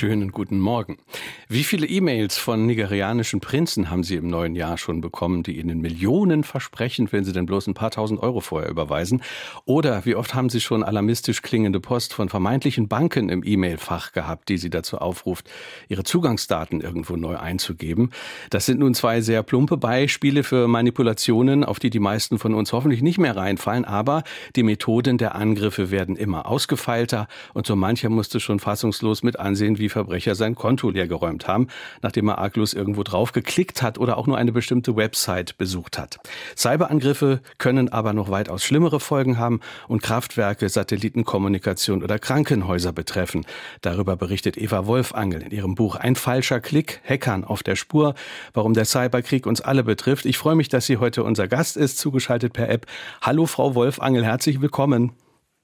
Schönen guten Morgen. Wie viele E-Mails von nigerianischen Prinzen haben Sie im neuen Jahr schon bekommen, die Ihnen Millionen versprechen, wenn Sie denn bloß ein paar tausend Euro vorher überweisen? Oder wie oft haben Sie schon alarmistisch klingende Post von vermeintlichen Banken im E-Mail-Fach gehabt, die Sie dazu aufruft, Ihre Zugangsdaten irgendwo neu einzugeben? Das sind nun zwei sehr plumpe Beispiele für Manipulationen, auf die die meisten von uns hoffentlich nicht mehr reinfallen, aber die Methoden der Angriffe werden immer ausgefeilter und so mancher musste schon fassungslos mit ansehen, wie Verbrecher sein Konto leergeräumt haben, nachdem er arglos irgendwo drauf geklickt hat oder auch nur eine bestimmte Website besucht hat. Cyberangriffe können aber noch weitaus schlimmere Folgen haben und Kraftwerke, Satellitenkommunikation oder Krankenhäuser betreffen. Darüber berichtet Eva Wolfangel in ihrem Buch Ein falscher Klick, Hackern auf der Spur, warum der Cyberkrieg uns alle betrifft. Ich freue mich, dass sie heute unser Gast ist, zugeschaltet per App. Hallo Frau Wolfangel, herzlich willkommen.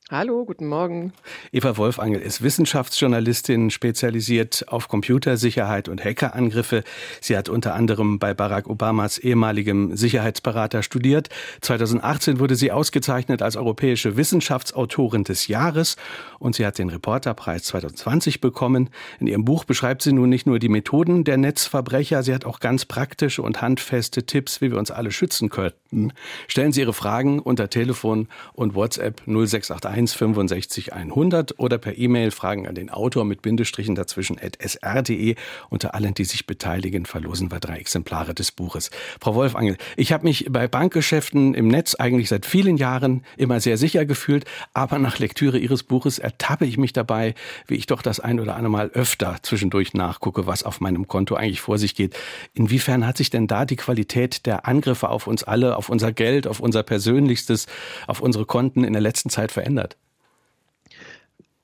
Hallo, guten Morgen. Eva Wolfangel ist Wissenschaftsjournalistin, spezialisiert auf Computersicherheit und Hackerangriffe. Sie hat unter anderem bei Barack Obamas ehemaligem Sicherheitsberater studiert. 2018 wurde sie ausgezeichnet als europäische Wissenschaftsautorin des Jahres und sie hat den Reporterpreis 2020 bekommen. In ihrem Buch beschreibt sie nun nicht nur die Methoden der Netzverbrecher, sie hat auch ganz praktische und handfeste Tipps, wie wir uns alle schützen könnten. Stellen Sie Ihre Fragen unter Telefon und WhatsApp 0681 01 65 100 oder per E-Mail Fragen an den Autor mit Bindestrichen dazwischen at sr.de. Unter allen, die sich beteiligen, verlosen wir drei Exemplare des Buches. Frau Wolfangel, ich habe mich bei Bankgeschäften im Netz eigentlich seit vielen Jahren immer sehr sicher gefühlt, aber nach Lektüre Ihres Buches ertappe ich mich dabei, wie ich doch das ein oder andere Mal öfter zwischendurch nachgucke, was auf meinem Konto eigentlich vor sich geht. Inwiefern hat sich denn da die Qualität der Angriffe auf uns alle, auf unser Geld, auf unser Persönlichstes, auf unsere Konten in der letzten Zeit verändert?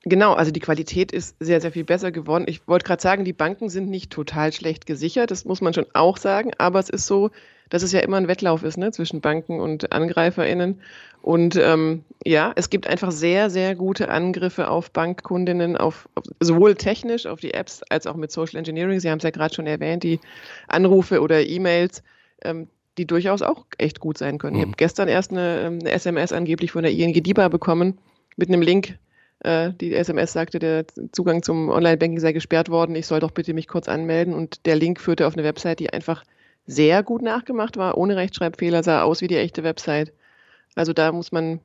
Genau, also die Qualität ist sehr, sehr viel besser geworden. Ich wollte gerade sagen, die Banken sind nicht total schlecht gesichert, das muss man schon auch sagen, aber es ist so, dass es ja immer ein Wettlauf ist ne, zwischen Banken und AngreiferInnen. Und ähm, ja, es gibt einfach sehr, sehr gute Angriffe auf Bankkundinnen, auf, auf, sowohl technisch auf die Apps als auch mit Social Engineering. Sie haben es ja gerade schon erwähnt, die Anrufe oder E-Mails, ähm, die durchaus auch echt gut sein können. Mhm. Ich habe gestern erst eine, ähm, eine SMS angeblich von der ING DIBA bekommen mit einem Link, äh, die SMS sagte, der Zugang zum Online-Banking sei gesperrt worden. Ich soll doch bitte mich kurz anmelden. Und der Link führte auf eine Website, die einfach sehr gut nachgemacht war, ohne Rechtschreibfehler, sah aus wie die echte Website. Also da muss man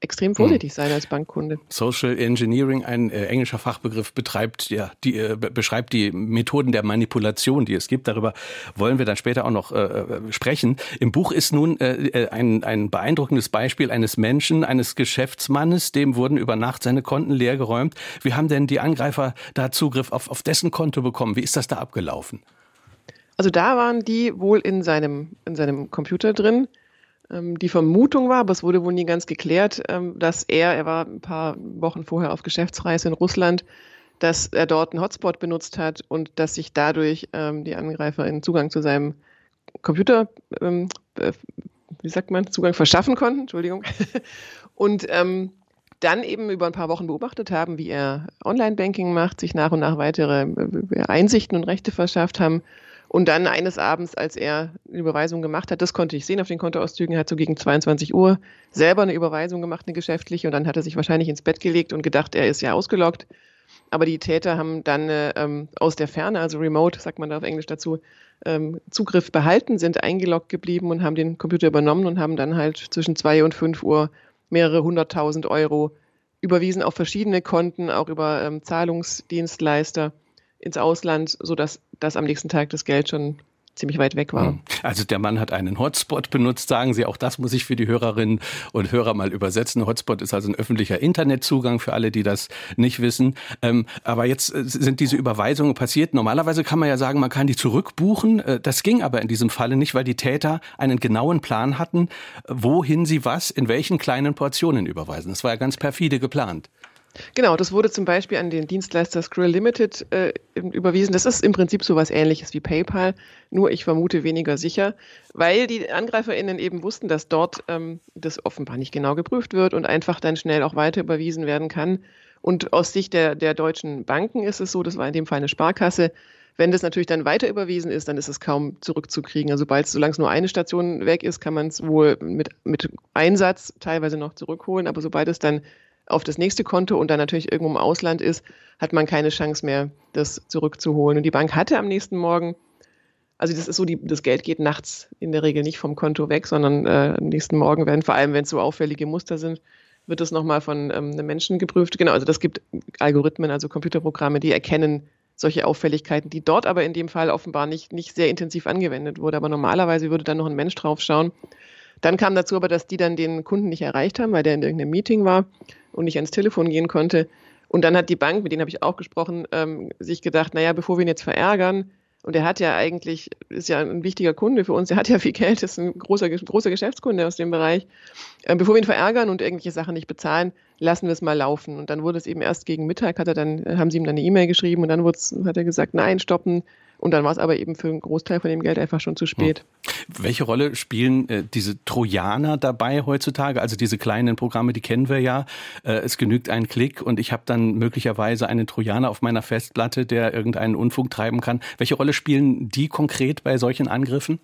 extrem vorsichtig sein als Bankkunde. Social Engineering, ein äh, englischer Fachbegriff, betreibt ja die äh, beschreibt die Methoden der Manipulation, die es gibt. Darüber wollen wir dann später auch noch äh, äh sprechen. Im Buch ist nun äh, äh, ein, ein beeindruckendes Beispiel eines Menschen, eines Geschäftsmannes, dem wurden über Nacht seine Konten leergeräumt. Wie haben denn die Angreifer da Zugriff auf, auf dessen Konto bekommen? Wie ist das da abgelaufen? Also da waren die wohl in seinem, in seinem Computer drin die Vermutung war, aber es wurde wohl nie ganz geklärt, ähm, dass er, er war ein paar Wochen vorher auf Geschäftsreise in Russland, dass er dort einen Hotspot benutzt hat und dass sich dadurch ähm, die Angreifer einen Zugang zu seinem Computer, äh, wie sagt man, Zugang verschaffen konnten, Entschuldigung. und dann eben über ein paar Wochen beobachtet haben, wie er Online-Banking macht, sich nach und nach weitere äh, Einsichten und Rechte verschafft haben und dann eines Abends, als er eine Überweisung gemacht hat, das konnte ich sehen auf den Kontoauszügen, hat so gegen 22 Uhr selber eine Überweisung gemacht, eine geschäftliche, und dann hat er sich wahrscheinlich ins Bett gelegt und gedacht, er ist ja ausgeloggt. Aber die Täter haben dann äh, ähm, aus der Ferne, also remote, sagt man da auf Englisch dazu, ähm, Zugriff behalten, sind eingeloggt geblieben und haben den Computer übernommen und haben dann halt zwischen 2 und 5 Uhr mehrere hunderttausend Euro überwiesen auf verschiedene Konten, auch über ähm, Zahlungsdienstleister ins Ausland, sodass das am nächsten Tag das Geld schon ziemlich weit weg war. Hm. Also der Mann hat einen Hotspot benutzt, sagen Sie. Auch das muss ich für die Hörerinnen und Hörer mal übersetzen. Hotspot ist also ein öffentlicher Internetzugang für alle, die das nicht wissen. Ähm, aber jetzt äh, sind diese Überweisungen passiert. Normalerweise kann man ja sagen, man kann die zurückbuchen. Äh, das ging aber in diesem Falle nicht, weil die Täter einen genauen Plan hatten, wohin sie was in welchen kleinen Portionen überweisen. Das war ja ganz perfide geplant. Genau, das wurde zum Beispiel an den Dienstleister Skrill Limited äh, überwiesen. Das ist im Prinzip so was ähnliches wie PayPal, nur ich vermute weniger sicher, weil die AngreiferInnen eben wussten, dass dort ähm, das offenbar nicht genau geprüft wird und einfach dann schnell auch weiter überwiesen werden kann. Und aus Sicht der, der deutschen Banken ist es so, das war in dem Fall eine Sparkasse, Wenn das natürlich dann weiter überwiesen ist, dann ist es kaum zurückzukriegen. Also sobald, solange es nur eine Station weg ist, kann man es wohl mit, mit Einsatz teilweise noch zurückholen. Aber sobald es dann auf das nächste Konto und dann natürlich irgendwo im Ausland ist, hat man keine Chance mehr, das zurückzuholen. Und die Bank hatte am nächsten Morgen, also das ist so, die, das Geld geht nachts in der Regel nicht vom Konto weg, sondern äh, am nächsten Morgen werden, vor allem wenn es so auffällige Muster sind, wird das nochmal von ähm, einem Menschen geprüft. Genau, also das gibt Algorithmen, also Computerprogramme, die erkennen solche Auffälligkeiten, die dort aber in dem Fall offenbar nicht, nicht sehr intensiv angewendet wurde. Aber normalerweise würde dann noch ein Mensch drauf schauen. Dann kam dazu aber, dass die dann den Kunden nicht erreicht haben, weil der in irgendeinem Meeting war und nicht ans Telefon gehen konnte. Und dann hat die Bank, mit denen habe ich auch gesprochen, ähm, sich gedacht, naja, bevor wir ihn jetzt verärgern, und er hat ja eigentlich, ist ja ein wichtiger Kunde für uns, er hat ja viel Geld, ist ein großer, großer Geschäftskunde aus dem Bereich. Ähm, bevor wir ihn verärgern und irgendwelche Sachen nicht bezahlen, lassen wir es mal laufen. Und dann wurde es eben erst gegen Mittag, hat er dann, haben sie ihm dann eine E-Mail geschrieben und dann hat er gesagt, nein, stoppen, und dann war es aber eben für einen Großteil von dem Geld einfach schon zu spät. Hm. Welche Rolle spielen äh, diese Trojaner dabei heutzutage? Also diese kleinen Programme, die kennen wir ja. Äh, es genügt ein Klick und ich habe dann möglicherweise einen Trojaner auf meiner Festplatte, der irgendeinen Unfug treiben kann. Welche Rolle spielen die konkret bei solchen Angriffen?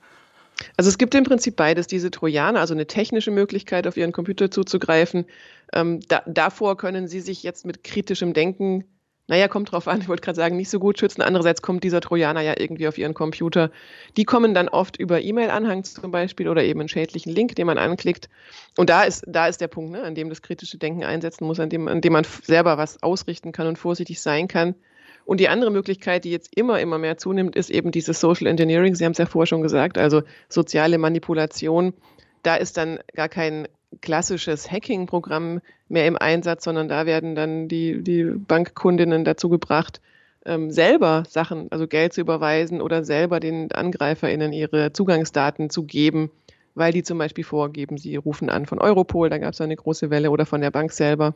Also es gibt im Prinzip beides, diese Trojaner, also eine technische Möglichkeit, auf Ihren Computer zuzugreifen. Ähm, da, davor können Sie sich jetzt mit kritischem Denken naja, kommt drauf an, ich wollte gerade sagen, nicht so gut schützen. Andererseits kommt dieser Trojaner ja irgendwie auf ihren Computer. Die kommen dann oft über E-Mail-Anhang zum Beispiel oder eben einen schädlichen Link, den man anklickt. Und da ist, da ist der Punkt, ne, an dem das kritische Denken einsetzen muss, an dem, an dem man selber was ausrichten kann und vorsichtig sein kann. Und die andere Möglichkeit, die jetzt immer, immer mehr zunimmt, ist eben dieses Social Engineering. Sie haben es ja vorher schon gesagt, also soziale Manipulation. Da ist dann gar kein klassisches Hacking-Programm mehr im Einsatz, sondern da werden dann die, die Bankkundinnen dazu gebracht, ähm, selber Sachen, also Geld zu überweisen oder selber den AngreiferInnen ihre Zugangsdaten zu geben, weil die zum Beispiel vorgeben, sie rufen an von Europol, da gab es eine große Welle oder von der Bank selber.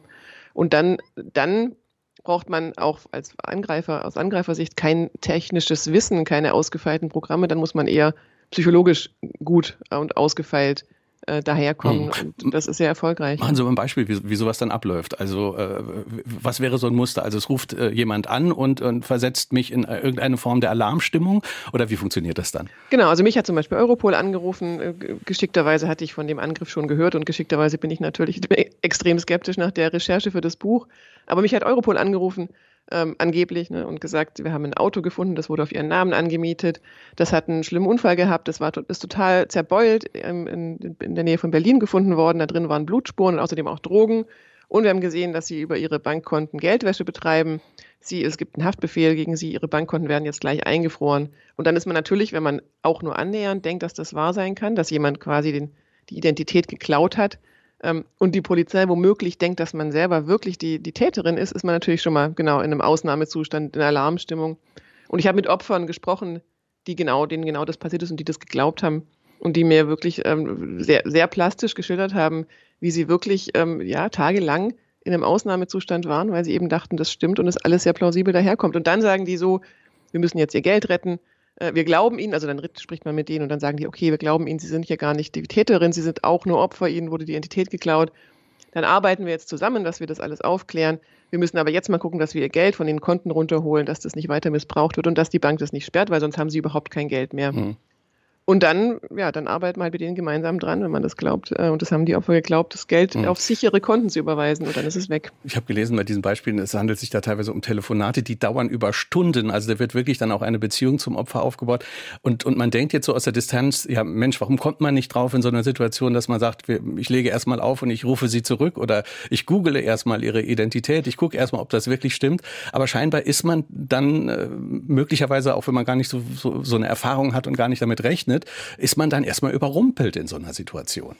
Und dann, dann braucht man auch als Angreifer, aus Angreifersicht kein technisches Wissen, keine ausgefeilten Programme, dann muss man eher psychologisch gut und ausgefeilt äh, daherkommen. Mhm. Und das ist sehr erfolgreich. Machen Sie mal ein Beispiel, wie, wie sowas dann abläuft. Also äh, was wäre so ein Muster? Also es ruft äh, jemand an und, und versetzt mich in irgendeine Form der Alarmstimmung oder wie funktioniert das dann? Genau, also mich hat zum Beispiel Europol angerufen. Äh, geschickterweise hatte ich von dem Angriff schon gehört und geschickterweise bin ich natürlich extrem skeptisch nach der Recherche für das Buch. Aber mich hat Europol angerufen ähm, angeblich ne, und gesagt, wir haben ein Auto gefunden, das wurde auf ihren Namen angemietet, das hat einen schlimmen Unfall gehabt, das war, ist total zerbeult ähm, in, in der Nähe von Berlin gefunden worden, da drin waren Blutspuren und außerdem auch Drogen. Und wir haben gesehen, dass sie über ihre Bankkonten Geldwäsche betreiben. Sie, es gibt einen Haftbefehl gegen sie, ihre Bankkonten werden jetzt gleich eingefroren. Und dann ist man natürlich, wenn man auch nur annähernd denkt, dass das wahr sein kann, dass jemand quasi den, die Identität geklaut hat, ähm, und die Polizei womöglich denkt, dass man selber wirklich die, die Täterin ist, ist man natürlich schon mal genau in einem Ausnahmezustand, in Alarmstimmung. Und ich habe mit Opfern gesprochen, die genau, denen genau das passiert ist und die das geglaubt haben und die mir wirklich ähm, sehr, sehr plastisch geschildert haben, wie sie wirklich ähm, ja, tagelang in einem Ausnahmezustand waren, weil sie eben dachten, das stimmt und es alles sehr plausibel daherkommt. Und dann sagen die so, wir müssen jetzt ihr Geld retten, äh, wir glauben ihnen, also dann spricht man mit denen und dann sagen die, okay, wir glauben ihnen, sie sind ja gar nicht die Täterin, sie sind auch nur Opfer, ihnen wurde die Identität geklaut. Dann arbeiten wir jetzt zusammen, dass wir das alles aufklären. Wir müssen aber jetzt mal gucken, dass wir ihr Geld von den Konten runterholen, dass das nicht weiter missbraucht wird und dass die Bank das nicht sperrt, weil sonst haben sie überhaupt kein Geld mehr. Mhm. Und dann, ja, dann arbeiten wir halt mit denen gemeinsam dran, wenn man das glaubt. Äh, und das haben die Opfer geglaubt, das Geld mhm. auf sichere Konten zu überweisen und dann ist es weg. Ich habe gelesen bei diesen Beispielen, es handelt sich da teilweise um Telefonate, die dauern über Stunden. Also da wird wirklich dann auch eine Beziehung zum Opfer aufgebaut. Und, und man denkt jetzt so aus der Distanz, ja Mensch, warum kommt man nicht drauf in so einer Situation, dass man sagt, ich lege erstmal auf und ich rufe sie zurück oder ich google erstmal ihre Identität, ich gucke erstmal, ob das wirklich stimmt. Aber scheinbar ist man dann äh, möglicherweise, auch wenn man gar nicht so, so, so eine Erfahrung hat und gar nicht damit rechnet, findet, ist man dann erstmal überrumpelt in so einer Situation.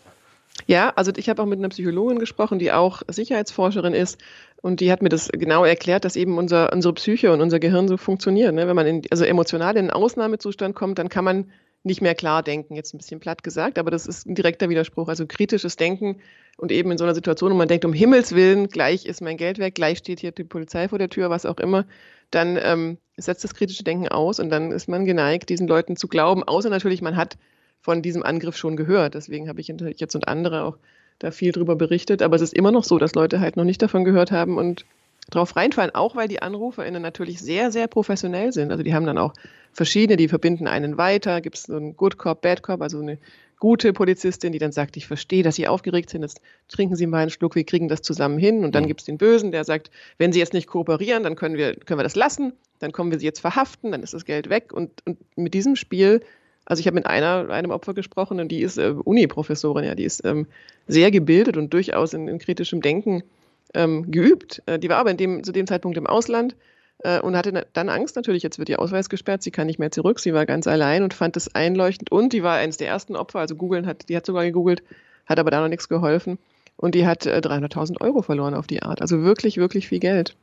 Ja, also ich habe auch mit einer Psychologin gesprochen, die auch Sicherheitsforscherin ist. Und die hat mir das genau erklärt, dass eben unser, unsere Psyche und unser Gehirn so funktionieren. Ne? Wenn man in, also emotional in einen Ausnahmezustand kommt, dann kann man nicht mehr klar denken, jetzt ein bisschen platt gesagt, aber das ist ein direkter Widerspruch. Also kritisches Denken und eben in so einer Situation, wo man denkt, um Himmels Willen, gleich ist mein Geld weg, gleich steht hier die Polizei vor der Tür, was auch immer, dann ähm, setzt das kritische Denken aus und dann ist man geneigt, diesen Leuten zu glauben, außer natürlich, man hat von diesem Angriff schon gehört. Deswegen habe ich jetzt und andere auch da viel drüber berichtet. Aber es ist immer noch so, dass Leute halt noch nicht davon gehört haben und drauf reinfallen, auch weil die AnruferInnen natürlich sehr, sehr professionell sind. Also die haben dann auch verschiedene, die verbinden einen weiter, gibt es so einen Good Cop, Bad Cop, also eine gute Polizistin, die dann sagt, ich verstehe, dass Sie aufgeregt sind, jetzt trinken Sie mal einen Schluck, wir kriegen das zusammen hin. Und dann mhm. gibt es den Bösen, der sagt, wenn Sie jetzt nicht kooperieren, dann können wir, können wir das lassen, dann kommen wir Sie jetzt verhaften, dann ist das Geld weg. Und, und mit diesem Spiel, also ich habe mit einer, einem Opfer gesprochen und die ist äh, Uni-Professorin, ja, die ist ähm, sehr gebildet und durchaus in, in kritischem Denken ähm, geübt. Äh, die war aber in dem, zu dem Zeitpunkt im Ausland und hatte dann Angst natürlich, jetzt wird ihr Ausweis gesperrt, sie kann nicht mehr zurück, sie war ganz allein und fand das einleuchtend. Und die war eines der ersten Opfer, also googeln hat, die hat sogar gegoogelt, hat aber da noch nichts geholfen. Und die hat äh, 300.000 Euro verloren auf die Art, also wirklich, wirklich viel Geld.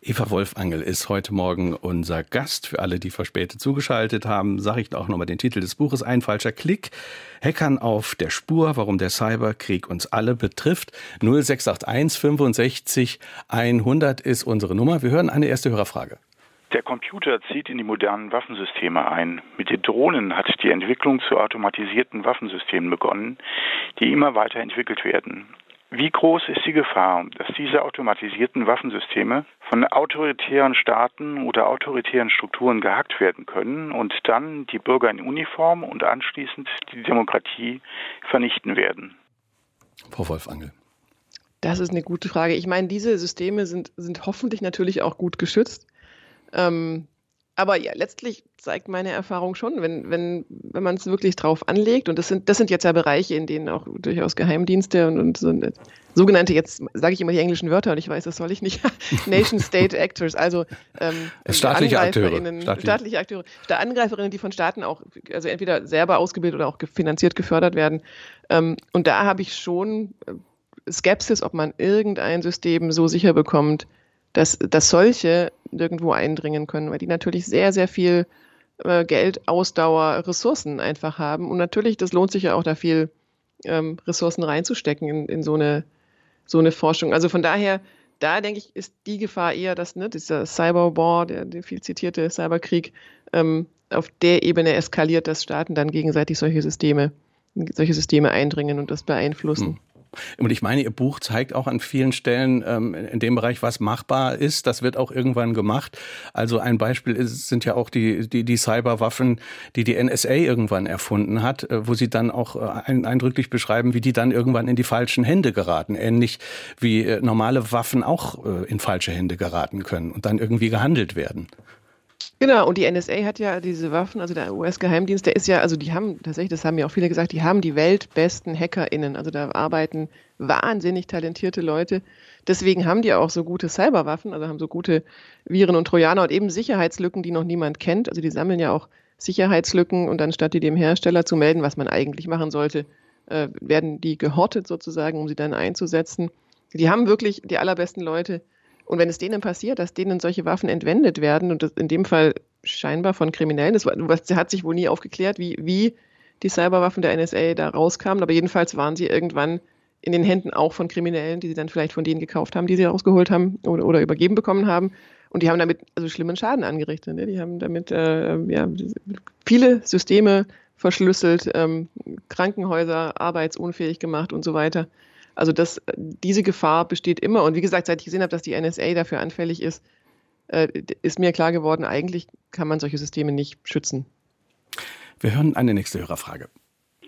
Eva Wolfangel ist heute Morgen unser Gast. Für alle, die verspätet zugeschaltet haben, sage ich auch nochmal den Titel des Buches Ein falscher Klick. Hackern auf der Spur, warum der Cyberkrieg uns alle betrifft. 0681 65 100 ist unsere Nummer. Wir hören eine erste Hörerfrage. Der Computer zieht in die modernen Waffensysteme ein. Mit den Drohnen hat die Entwicklung zu automatisierten Waffensystemen begonnen, die immer weiter entwickelt werden. Wie groß ist die Gefahr, dass diese automatisierten Waffensysteme von autoritären Staaten oder autoritären Strukturen gehackt werden können und dann die Bürger in Uniform und anschließend die Demokratie vernichten werden? Frau Wolfangel. Das ist eine gute Frage. Ich meine, diese Systeme sind, sind hoffentlich natürlich auch gut geschützt. Ähm, aber ja, letztlich zeigt meine Erfahrung schon, wenn, wenn, wenn man es wirklich drauf anlegt, und das sind, das sind jetzt ja Bereiche, in denen auch durchaus Geheimdienste und, und so eine, sogenannte, jetzt sage ich immer die englischen Wörter und ich weiß, das soll ich nicht, Nation State Actors, also ähm, staatliche Akteure. Staatliche Akteure, Angreiferinnen, die von Staaten auch, also entweder selber ausgebildet oder auch finanziert gefördert werden. Ähm, und da habe ich schon äh, Skepsis, ob man irgendein System so sicher bekommt, dass, dass solche nirgendwo eindringen können, weil die natürlich sehr, sehr viel äh, Geld, Ausdauer, Ressourcen einfach haben. Und natürlich, das lohnt sich ja auch, da viel ähm, Ressourcen reinzustecken in, in so, eine, so eine Forschung. Also von daher, da denke ich, ist die Gefahr eher, dass ne, dieser Cyberwar, der, der viel zitierte Cyberkrieg, ähm, auf der Ebene eskaliert, dass Staaten dann gegenseitig solche Systeme, solche Systeme eindringen und das beeinflussen. Und ich meine, Ihr Buch zeigt auch an vielen Stellen ähm, in dem Bereich, was machbar ist. Das wird auch irgendwann gemacht. Also ein Beispiel ist, sind ja auch die, die, die Cyberwaffen, die die NSA irgendwann erfunden hat, äh, wo Sie dann auch äh, ein, eindrücklich beschreiben, wie die dann irgendwann in die falschen Hände geraten. Ähnlich wie äh, normale Waffen auch äh, in falsche Hände geraten können und dann irgendwie gehandelt werden. Genau, und die NSA hat ja diese Waffen, also der US-Geheimdienst, der ist ja, also die haben tatsächlich, das haben ja auch viele gesagt, die haben die weltbesten HackerInnen. Also da arbeiten wahnsinnig talentierte Leute. Deswegen haben die auch so gute Cyberwaffen, also haben so gute Viren und Trojaner und eben Sicherheitslücken, die noch niemand kennt. Also die sammeln ja auch Sicherheitslücken und anstatt die dem Hersteller zu melden, was man eigentlich machen sollte, äh, werden die gehortet sozusagen, um sie dann einzusetzen. Die haben wirklich die allerbesten Leute und wenn es denen passiert, dass denen solche Waffen entwendet werden, und das in dem Fall scheinbar von Kriminellen, das, das hat sich wohl nie aufgeklärt, wie, wie die Cyberwaffen der NSA da rauskamen, aber jedenfalls waren sie irgendwann in den Händen auch von Kriminellen, die sie dann vielleicht von denen gekauft haben, die sie rausgeholt haben oder, oder übergeben bekommen haben. Und die haben damit also schlimmen Schaden angerichtet. Ne? Die haben damit äh, ja, viele Systeme verschlüsselt, ähm, Krankenhäuser arbeitsunfähig gemacht und so weiter. Also das, diese Gefahr besteht immer. Und wie gesagt, seit ich gesehen habe, dass die NSA dafür anfällig ist, äh, ist mir klar geworden, eigentlich kann man solche Systeme nicht schützen. Wir hören eine nächste Hörerfrage.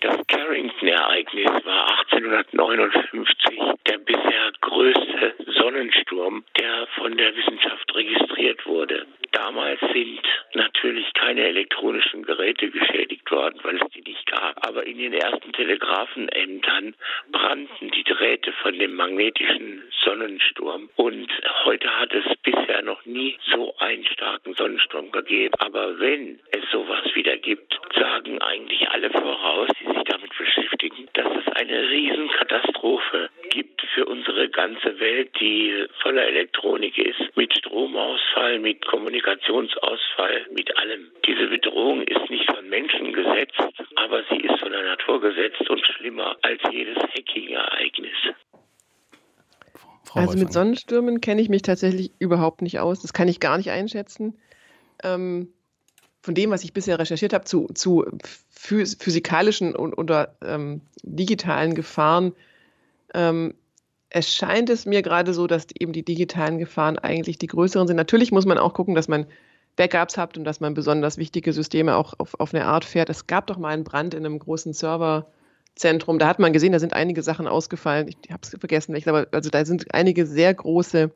Das Carrington-Ereignis war 1859 der bisher größte Sonnensturm, der von der Wissenschaft registriert wurde. Damals sind natürlich keine elektronischen Geräte geschädigt worden, weil es die nicht gab. Aber in den ersten Telegrafenämtern brannten die Drähte von dem magnetischen Sonnensturm. Und heute hat es bisher noch nie so einen starken Sonnensturm gegeben. Aber wenn es sowas wieder gibt, sagen eigentlich alle voraus, die sich damit beschäftigen, dass es eine Riesenkatastrophe gibt für unsere ganze Welt, die voller Elektronik ist, mit Stromausfall, mit Kommunikationsausfall, mit allem. Diese Bedrohung ist nicht von Menschen gesetzt, aber sie ist von der Natur gesetzt und schlimmer als jedes Hacking-Ereignis. Also mit Sonnenstürmen kenne ich mich tatsächlich überhaupt nicht aus. Das kann ich gar nicht einschätzen. Ähm, von dem, was ich bisher recherchiert habe, zu, zu physikalischen und, oder ähm, digitalen Gefahren ähm, erscheint es mir gerade so, dass eben die digitalen Gefahren eigentlich die größeren sind. Natürlich muss man auch gucken, dass man Backups hat und dass man besonders wichtige Systeme auch auf, auf eine Art fährt. Es gab doch mal einen Brand in einem großen Serverzentrum. Da hat man gesehen, da sind einige Sachen ausgefallen. Ich habe es vergessen, welches, aber also da sind einige sehr große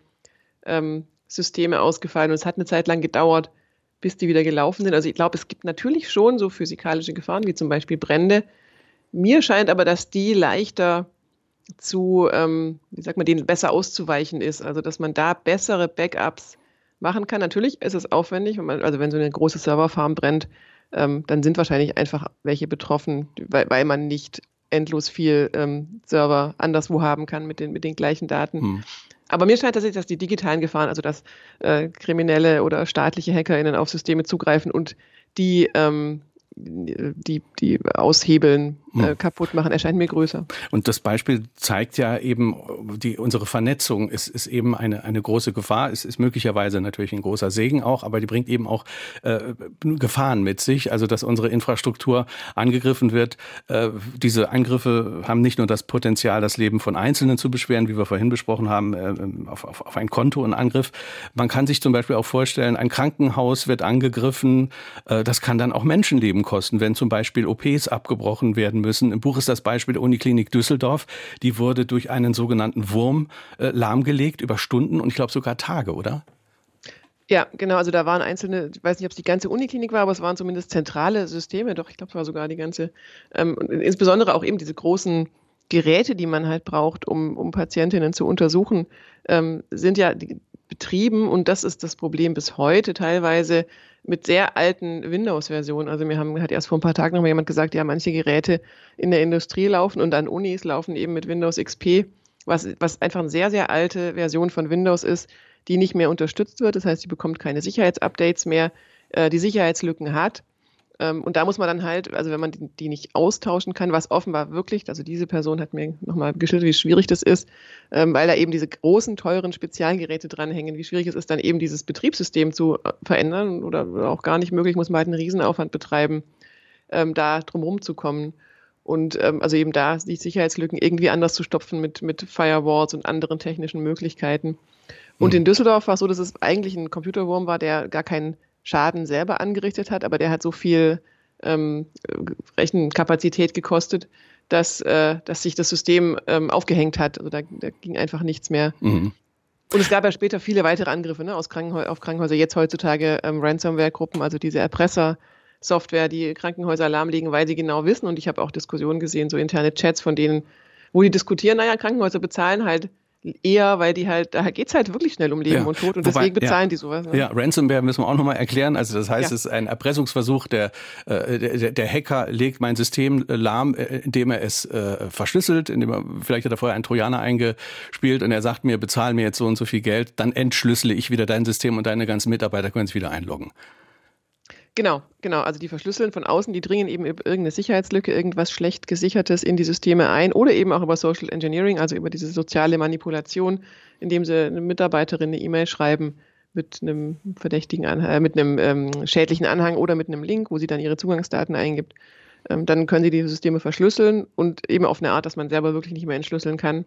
ähm, Systeme ausgefallen und es hat eine Zeit lang gedauert, bis die wieder gelaufen sind. Also ich glaube, es gibt natürlich schon so physikalische Gefahren, wie zum Beispiel Brände. Mir scheint aber, dass die leichter zu, ähm, wie sagt man, denen besser auszuweichen ist. Also dass man da bessere Backups machen kann. Natürlich ist es aufwendig, wenn man, also wenn so eine große Serverfarm brennt, ähm, dann sind wahrscheinlich einfach welche betroffen, weil, weil man nicht endlos viel ähm, Server anderswo haben kann mit den, mit den gleichen Daten. Hm. Aber mir scheint tatsächlich, dass die digitalen Gefahren, also dass äh, kriminelle oder staatliche HackerInnen auf Systeme zugreifen und die ähm, die, die aushebeln, hm. äh, kaputt machen, erscheint mir größer. Und das Beispiel zeigt ja eben, die, unsere Vernetzung ist, ist eben eine, eine große Gefahr. Es ist möglicherweise natürlich ein großer Segen auch, aber die bringt eben auch äh, Gefahren mit sich. Also, dass unsere Infrastruktur angegriffen wird. Äh, diese Angriffe haben nicht nur das Potenzial, das Leben von Einzelnen zu beschweren, wie wir vorhin besprochen haben, äh, auf, auf, auf ein Konto und Angriff. Man kann sich zum Beispiel auch vorstellen, ein Krankenhaus wird angegriffen. Äh, das kann dann auch Menschenleben kosten, wenn zum Beispiel OPs abgebrochen werden müssen. Im Buch ist das Beispiel der Uniklinik Düsseldorf. Die wurde durch einen sogenannten Wurm äh, lahmgelegt über Stunden und ich glaube sogar Tage, oder? Ja, genau. Also da waren einzelne, ich weiß nicht, ob es die ganze Uniklinik war, aber es waren zumindest zentrale Systeme. Doch, ich glaube, es war sogar die ganze, ähm, insbesondere auch eben diese großen Geräte, die man halt braucht, um, um Patientinnen zu untersuchen, ähm, sind ja betrieben und das ist das Problem bis heute teilweise mit sehr alten Windows-Versionen. Also mir haben, hat erst vor ein paar Tagen noch mal jemand gesagt, ja, manche Geräte in der Industrie laufen und an Unis laufen eben mit Windows XP, was, was einfach eine sehr, sehr alte Version von Windows ist, die nicht mehr unterstützt wird. Das heißt, sie bekommt keine Sicherheitsupdates mehr, äh, die Sicherheitslücken hat. Ähm, und da muss man dann halt, also wenn man die, nicht austauschen kann, was offenbar wirklich, also diese Person hat mir nochmal geschildert, wie schwierig das ist, ähm, weil da eben diese großen, teuren Spezialgeräte dranhängen, wie schwierig es ist, dann eben dieses Betriebssystem zu äh, verändern oder, auch gar nicht möglich, muss man halt einen Riesenaufwand betreiben, ähm, da drumherum zu kommen. Und also eben da die Sicherheitslücken irgendwie anders zu stopfen mit, mit Firewalls und anderen technischen Möglichkeiten. Und mhm. in Düsseldorf war es so, dass es eigentlich ein Computerwurm war, der gar keinen Schaden selber angerichtet hat, aber der hat so viel ähm, Rechenkapazität gekostet, dass, äh, dass sich das System ähm, aufgehängt hat. Also da, da ging einfach nichts mehr. Mhm. Und es gab ja später viele weitere Angriffe ne, aus Krankenhäu auf Krankenhäuser. Jetzt heutzutage ähm, Ransomware-Gruppen, also diese Erpresser-Software, die Krankenhäuser lahmlegen, weil sie genau wissen. Und ich habe auch Diskussionen gesehen, so interne Chats von denen, wo die diskutieren, naja, Krankenhäuser bezahlen halt eher, weil die halt, da geht es halt wirklich schnell um Leben ja. und Tod und Wobei, deswegen bezahlen ja. die sowas. Ne? Ja, Ransomware müssen wir auch nochmal erklären. Also das heißt, ja. es ist ein Erpressungsversuch, der, äh, der, der Hacker legt mein System lahm, äh, indem er es äh, verschlüsselt, indem er, vielleicht hat er vorher einen Trojaner eingespielt und er sagt mir, bezahl mir jetzt so und so viel Geld, dann entschlüssele ich wieder dein System und deine ganzen Mitarbeiter können es wieder einloggen. Genau, genau. Also die verschlüsseln von außen, die dringen eben über irgendeine Sicherheitslücke, irgendwas schlecht gesichertes in die Systeme ein oder eben auch über Social Engineering, also über diese soziale Manipulation, indem sie eine Mitarbeiterin eine E-Mail schreiben mit einem verdächtigen Anhang, äh, mit einem ähm, schädlichen Anhang oder mit einem Link, wo sie dann ihre Zugangsdaten eingibt. Ähm, dann können sie die Systeme verschlüsseln und eben auf eine Art, dass man selber wirklich nicht mehr entschlüsseln kann.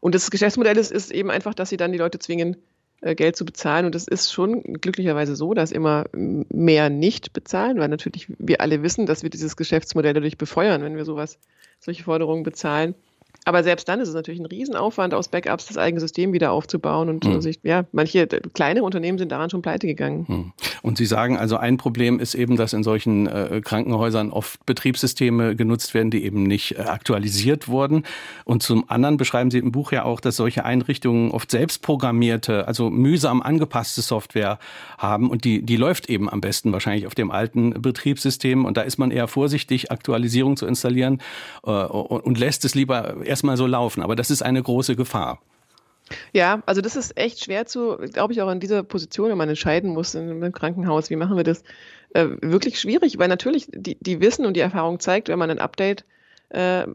Und das Geschäftsmodell ist, ist eben einfach, dass sie dann die Leute zwingen, Geld zu bezahlen. Und es ist schon glücklicherweise so, dass immer mehr nicht bezahlen, weil natürlich wir alle wissen, dass wir dieses Geschäftsmodell dadurch befeuern, wenn wir sowas, solche Forderungen bezahlen. Aber selbst dann ist es natürlich ein Riesenaufwand, aus Backups das eigene System wieder aufzubauen. Und mhm. also ich, ja, manche kleine Unternehmen sind daran schon pleite gegangen. Mhm. Und Sie sagen also, ein Problem ist eben, dass in solchen äh, Krankenhäusern oft Betriebssysteme genutzt werden, die eben nicht äh, aktualisiert wurden. Und zum anderen beschreiben Sie im Buch ja auch, dass solche Einrichtungen oft selbstprogrammierte, also mühsam angepasste Software haben. Und die, die läuft eben am besten wahrscheinlich auf dem alten Betriebssystem. Und da ist man eher vorsichtig, Aktualisierung zu installieren äh, und, und lässt es lieber erstmal so laufen. Aber das ist eine große Gefahr. Ja, also das ist echt schwer zu, glaube ich, auch in dieser Position, wenn man entscheiden muss in einem Krankenhaus, wie machen wir das, äh, wirklich schwierig, weil natürlich die, die Wissen und die Erfahrung zeigt, wenn man ein Update äh,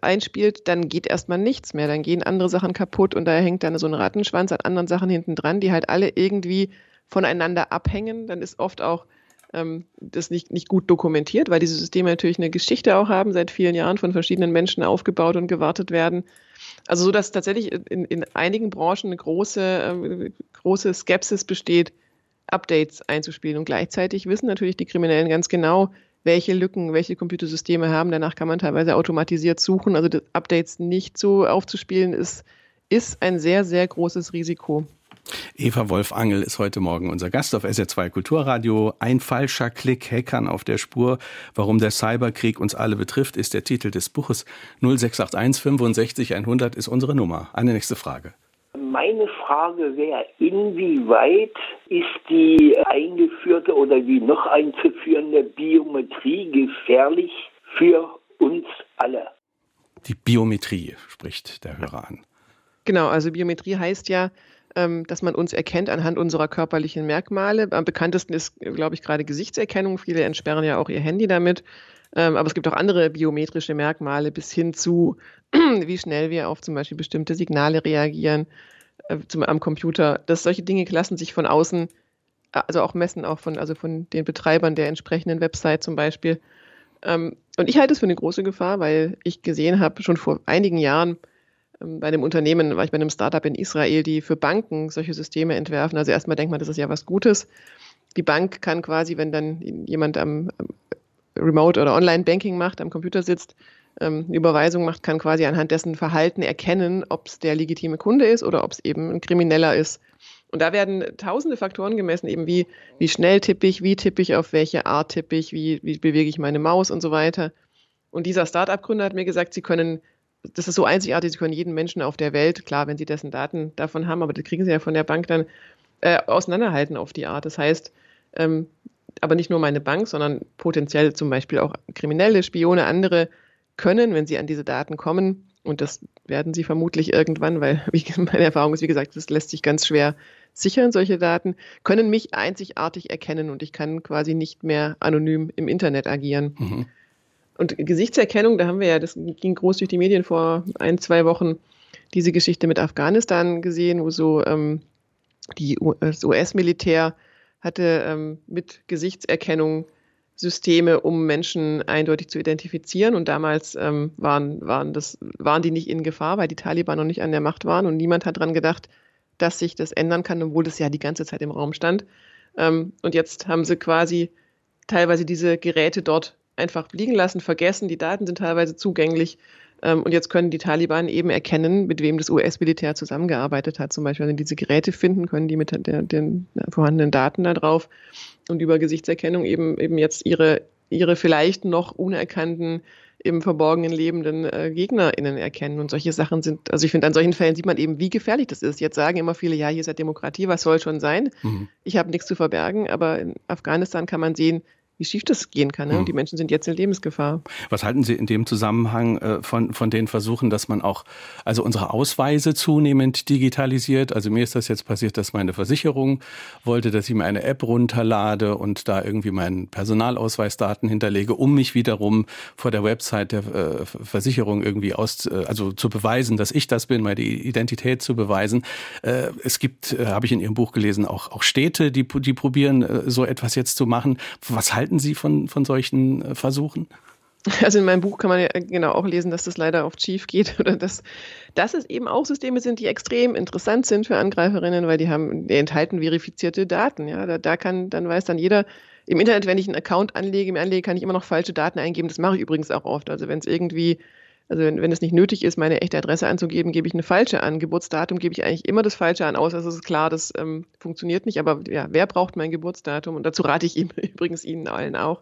einspielt, dann geht erstmal nichts mehr, dann gehen andere Sachen kaputt und da hängt dann so ein Rattenschwanz an anderen Sachen hinten dran, die halt alle irgendwie voneinander abhängen. Dann ist oft auch das nicht, nicht gut dokumentiert, weil diese Systeme natürlich eine Geschichte auch haben, seit vielen Jahren von verschiedenen Menschen aufgebaut und gewartet werden. Also so, dass tatsächlich in, in einigen Branchen eine große, äh, große Skepsis besteht, Updates einzuspielen. Und gleichzeitig wissen natürlich die Kriminellen ganz genau, welche Lücken, welche Computersysteme haben. Danach kann man teilweise automatisiert suchen. Also Updates nicht so aufzuspielen, ist, ist ein sehr, sehr großes Risiko. Eva Wolf-Angel ist heute Morgen unser Gast auf SR2 Kulturradio. Ein falscher Klick, Hackern auf der Spur. Warum der Cyberkrieg uns alle betrifft, ist der Titel des Buches. 0681 65 100 ist unsere Nummer. Eine nächste Frage. Meine Frage wäre, inwieweit ist die eingeführte oder die noch einzuführende Biometrie gefährlich für uns alle? Die Biometrie spricht der Hörer an. Genau, also Biometrie heißt ja, dass man uns erkennt anhand unserer körperlichen Merkmale. Am bekanntesten ist, glaube ich, gerade Gesichtserkennung. Viele entsperren ja auch ihr Handy damit. Ähm, aber es gibt auch andere biometrische Merkmale bis hin zu, wie schnell wir auf zum Beispiel bestimmte Signale reagieren äh, zum, am Computer. Dass solche Dinge lassen sich von außen, also auch messen, auch von, also von den Betreibern der entsprechenden Website zum Beispiel. Ähm, und ich halte es für eine große Gefahr, weil ich gesehen habe, schon vor einigen Jahren, ähm, bei einem Unternehmen, war ich bei einem Startup in Israel, die für Banken solche Systeme entwerfen. Also erstmal denkt man, das ist ja was Gutes. Die Bank kann quasi, wenn dann jemand am, Remote- oder Online-Banking macht, am Computer sitzt, ähm, eine Überweisung macht, kann quasi anhand dessen Verhalten erkennen, ob es der legitime Kunde ist oder ob es eben ein Krimineller ist. Und da werden tausende Faktoren gemessen, eben wie, wie schnell tippe ich, wie tippe ich, auf welche Art tippe ich, wie, wie bewege ich meine Maus und so weiter. Und dieser Startup-Gründer hat mir gesagt, sie können das ist so einzigartig, Sie können jeden Menschen auf der Welt, klar, wenn Sie dessen Daten davon haben, aber das kriegen Sie ja von der Bank dann äh, auseinanderhalten auf die Art. Das heißt, ähm, aber nicht nur meine Bank, sondern potenziell zum Beispiel auch Kriminelle, Spione, andere können, wenn sie an diese Daten kommen, und das werden sie vermutlich irgendwann, weil meine Erfahrung ist, wie gesagt, das lässt sich ganz schwer sichern, solche Daten, können mich einzigartig erkennen und ich kann quasi nicht mehr anonym im Internet agieren. Mhm. Und Gesichtserkennung, da haben wir ja, das ging groß durch die Medien vor ein, zwei Wochen, diese Geschichte mit Afghanistan gesehen, wo so ähm, die, das US-Militär hatte ähm, mit Gesichtserkennung Systeme, um Menschen eindeutig zu identifizieren. Und damals ähm, waren, waren, das, waren die nicht in Gefahr, weil die Taliban noch nicht an der Macht waren. Und niemand hat daran gedacht, dass sich das ändern kann, obwohl das ja die ganze Zeit im Raum stand. Ähm, und jetzt haben sie quasi teilweise diese Geräte dort einfach liegen lassen, vergessen. Die Daten sind teilweise zugänglich. Ähm, und jetzt können die Taliban eben erkennen, mit wem das US-Militär zusammengearbeitet hat. Zum Beispiel, wenn sie diese Geräte finden, können die mit der, den vorhandenen Daten da drauf und über Gesichtserkennung eben, eben jetzt ihre, ihre vielleicht noch unerkannten im Verborgenen lebenden äh, GegnerInnen erkennen. Und solche Sachen sind, also ich finde, an solchen Fällen sieht man eben, wie gefährlich das ist. Jetzt sagen immer viele, ja, hier ist ja Demokratie, was soll schon sein? Mhm. Ich habe nichts zu verbergen, aber in Afghanistan kann man sehen, wie schief das gehen kann. Ne? Hm. Die Menschen sind jetzt in Lebensgefahr. Was halten Sie in dem Zusammenhang äh, von, von den Versuchen, dass man auch also unsere Ausweise zunehmend digitalisiert? Also mir ist das jetzt passiert, dass meine Versicherung wollte, dass ich mir eine App runterlade und da irgendwie meinen Personalausweisdaten hinterlege, um mich wiederum vor der Website der äh, Versicherung irgendwie aus, äh, also zu beweisen, dass ich das bin, meine Identität zu beweisen. Äh, es gibt, äh, habe ich in Ihrem Buch gelesen, auch, auch Städte, die, die probieren, äh, so etwas jetzt zu machen. Was halten halten Sie von, von solchen äh, Versuchen? Also in meinem Buch kann man ja genau auch lesen, dass das leider oft schief geht oder dass, dass es eben auch Systeme sind, die extrem interessant sind für Angreiferinnen, weil die haben, die enthalten verifizierte Daten. Ja, da, da kann, dann weiß dann jeder, im Internet, wenn ich einen Account anlege, mir anlege, kann ich immer noch falsche Daten eingeben. Das mache ich übrigens auch oft. Also wenn es irgendwie also wenn, wenn es nicht nötig ist, meine echte Adresse anzugeben, gebe ich eine falsche an. Geburtsdatum gebe ich eigentlich immer das Falsche an, außer es ist klar, das ähm, funktioniert nicht. Aber ja, wer braucht mein Geburtsdatum? Und dazu rate ich ihm, übrigens Ihnen allen auch.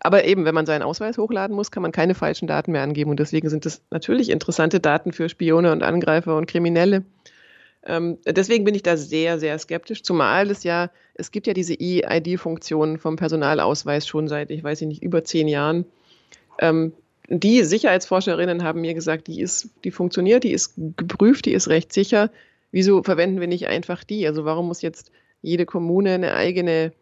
Aber eben, wenn man seinen Ausweis hochladen muss, kann man keine falschen Daten mehr angeben. Und deswegen sind das natürlich interessante Daten für Spione und Angreifer und Kriminelle. Ähm, deswegen bin ich da sehr, sehr skeptisch, zumal es ja, es gibt ja diese E-ID-Funktion vom Personalausweis schon seit, ich weiß nicht, über zehn Jahren. Ähm, die Sicherheitsforscherinnen haben mir gesagt, die ist, die funktioniert, die ist geprüft, die ist recht sicher. Wieso verwenden wir nicht einfach die? Also warum muss jetzt jede Kommune eine eigene,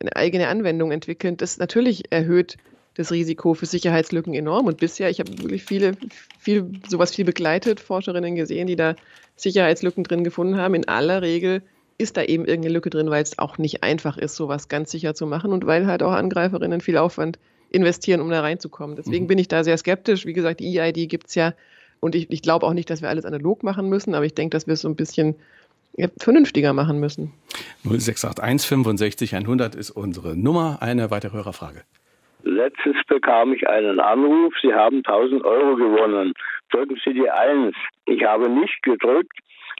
eine eigene Anwendung entwickeln? Das natürlich erhöht das Risiko für Sicherheitslücken enorm. Und bisher, ich habe wirklich viele, viel, sowas viel begleitet, Forscherinnen gesehen, die da Sicherheitslücken drin gefunden haben. In aller Regel ist da eben irgendeine Lücke drin, weil es auch nicht einfach ist, sowas ganz sicher zu machen und weil halt auch Angreiferinnen viel Aufwand investieren, um da reinzukommen. Deswegen mhm. bin ich da sehr skeptisch. Wie gesagt, die EID gibt es ja und ich, ich glaube auch nicht, dass wir alles analog machen müssen, aber ich denke, dass wir es so ein bisschen ja, vernünftiger machen müssen. 0681 65 100 ist unsere Nummer. Eine weitere Hörerfrage. Letztens bekam ich einen Anruf, Sie haben 1000 Euro gewonnen. Drücken Sie die 1. Ich habe nicht gedrückt.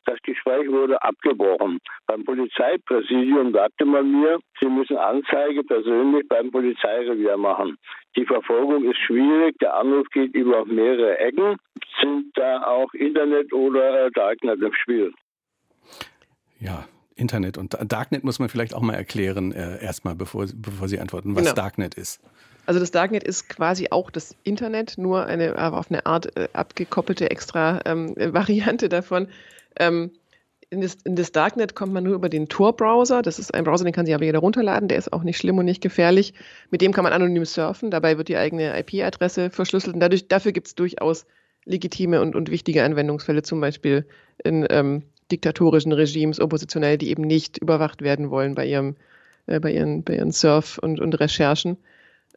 Das Gespräch wurde abgebrochen. Beim Polizeipräsidium sagte man mir, Sie müssen Anzeige persönlich beim Polizeirevier machen. Die Verfolgung ist schwierig, der Anruf geht über mehrere Ecken. Sind da auch Internet oder Darknet im Spiel? Ja, Internet und Darknet muss man vielleicht auch mal erklären, äh, erstmal, bevor, bevor Sie antworten, was genau. Darknet ist. Also das Darknet ist quasi auch das Internet, nur eine auf eine Art äh, abgekoppelte extra ähm, Variante davon. Ähm, in, das, in das, Darknet kommt man nur über den Tor-Browser. Das ist ein Browser, den kann sich aber jeder runterladen. Der ist auch nicht schlimm und nicht gefährlich. Mit dem kann man anonym surfen. Dabei wird die eigene IP-Adresse verschlüsselt. Und dadurch, dafür gibt es durchaus legitime und, und wichtige Anwendungsfälle, zum Beispiel in ähm, diktatorischen Regimes, Oppositionelle, die eben nicht überwacht werden wollen bei, ihrem, äh, bei, ihren, bei ihren Surf- und, und Recherchen.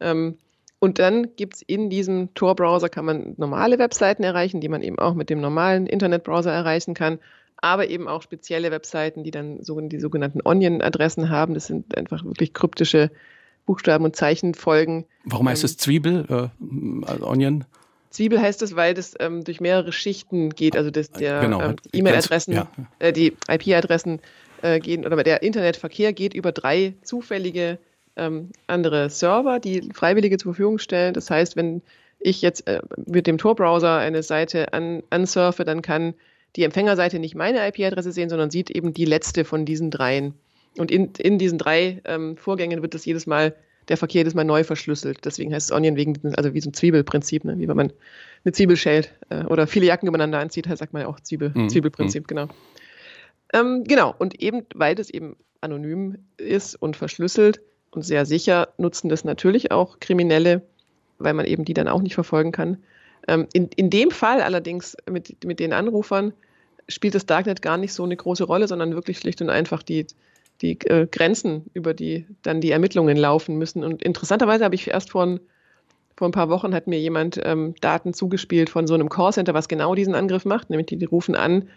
Ähm, und dann gibt es in diesem Tor-Browser, kann man normale Webseiten erreichen, die man eben auch mit dem normalen Internetbrowser erreichen kann, aber eben auch spezielle Webseiten, die dann die sogenannten Onion-Adressen haben. Das sind einfach wirklich kryptische Buchstaben und Zeichenfolgen. Warum heißt ähm, es Zwiebel, äh, also Onion? Zwiebel heißt es, weil das ähm, durch mehrere Schichten geht, also das, der genau, ähm, E-Mail-Adressen, ja. äh, die IP-Adressen äh, gehen, oder der Internetverkehr geht über drei zufällige ähm, andere Server, die Freiwillige zur Verfügung stellen. Das heißt, wenn ich jetzt äh, mit dem Tor-Browser eine Seite an, ansurfe, dann kann die Empfängerseite nicht meine IP-Adresse sehen, sondern sieht eben die letzte von diesen dreien. Und in, in diesen drei ähm, Vorgängen wird das jedes Mal der Verkehr jedes Mal neu verschlüsselt. Deswegen heißt es Onion wegen, also wie so ein Zwiebelprinzip, ne? wie wenn man eine Zwiebel schält äh, oder viele Jacken übereinander anzieht, sagt man ja auch Zwiebel, mhm. Zwiebelprinzip, mhm. genau. Ähm, genau, und eben, weil das eben anonym ist und verschlüsselt und sehr sicher, nutzen das natürlich auch Kriminelle, weil man eben die dann auch nicht verfolgen kann. Ähm, in, in dem Fall allerdings mit, mit den Anrufern spielt das Darknet gar nicht so eine große Rolle, sondern wirklich schlicht und einfach die, die äh, Grenzen, über die dann die Ermittlungen laufen müssen. Und interessanterweise habe ich erst vor ein, vor ein paar Wochen hat mir jemand ähm, Daten zugespielt von so einem Callcenter, was genau diesen Angriff macht, nämlich die, die rufen an,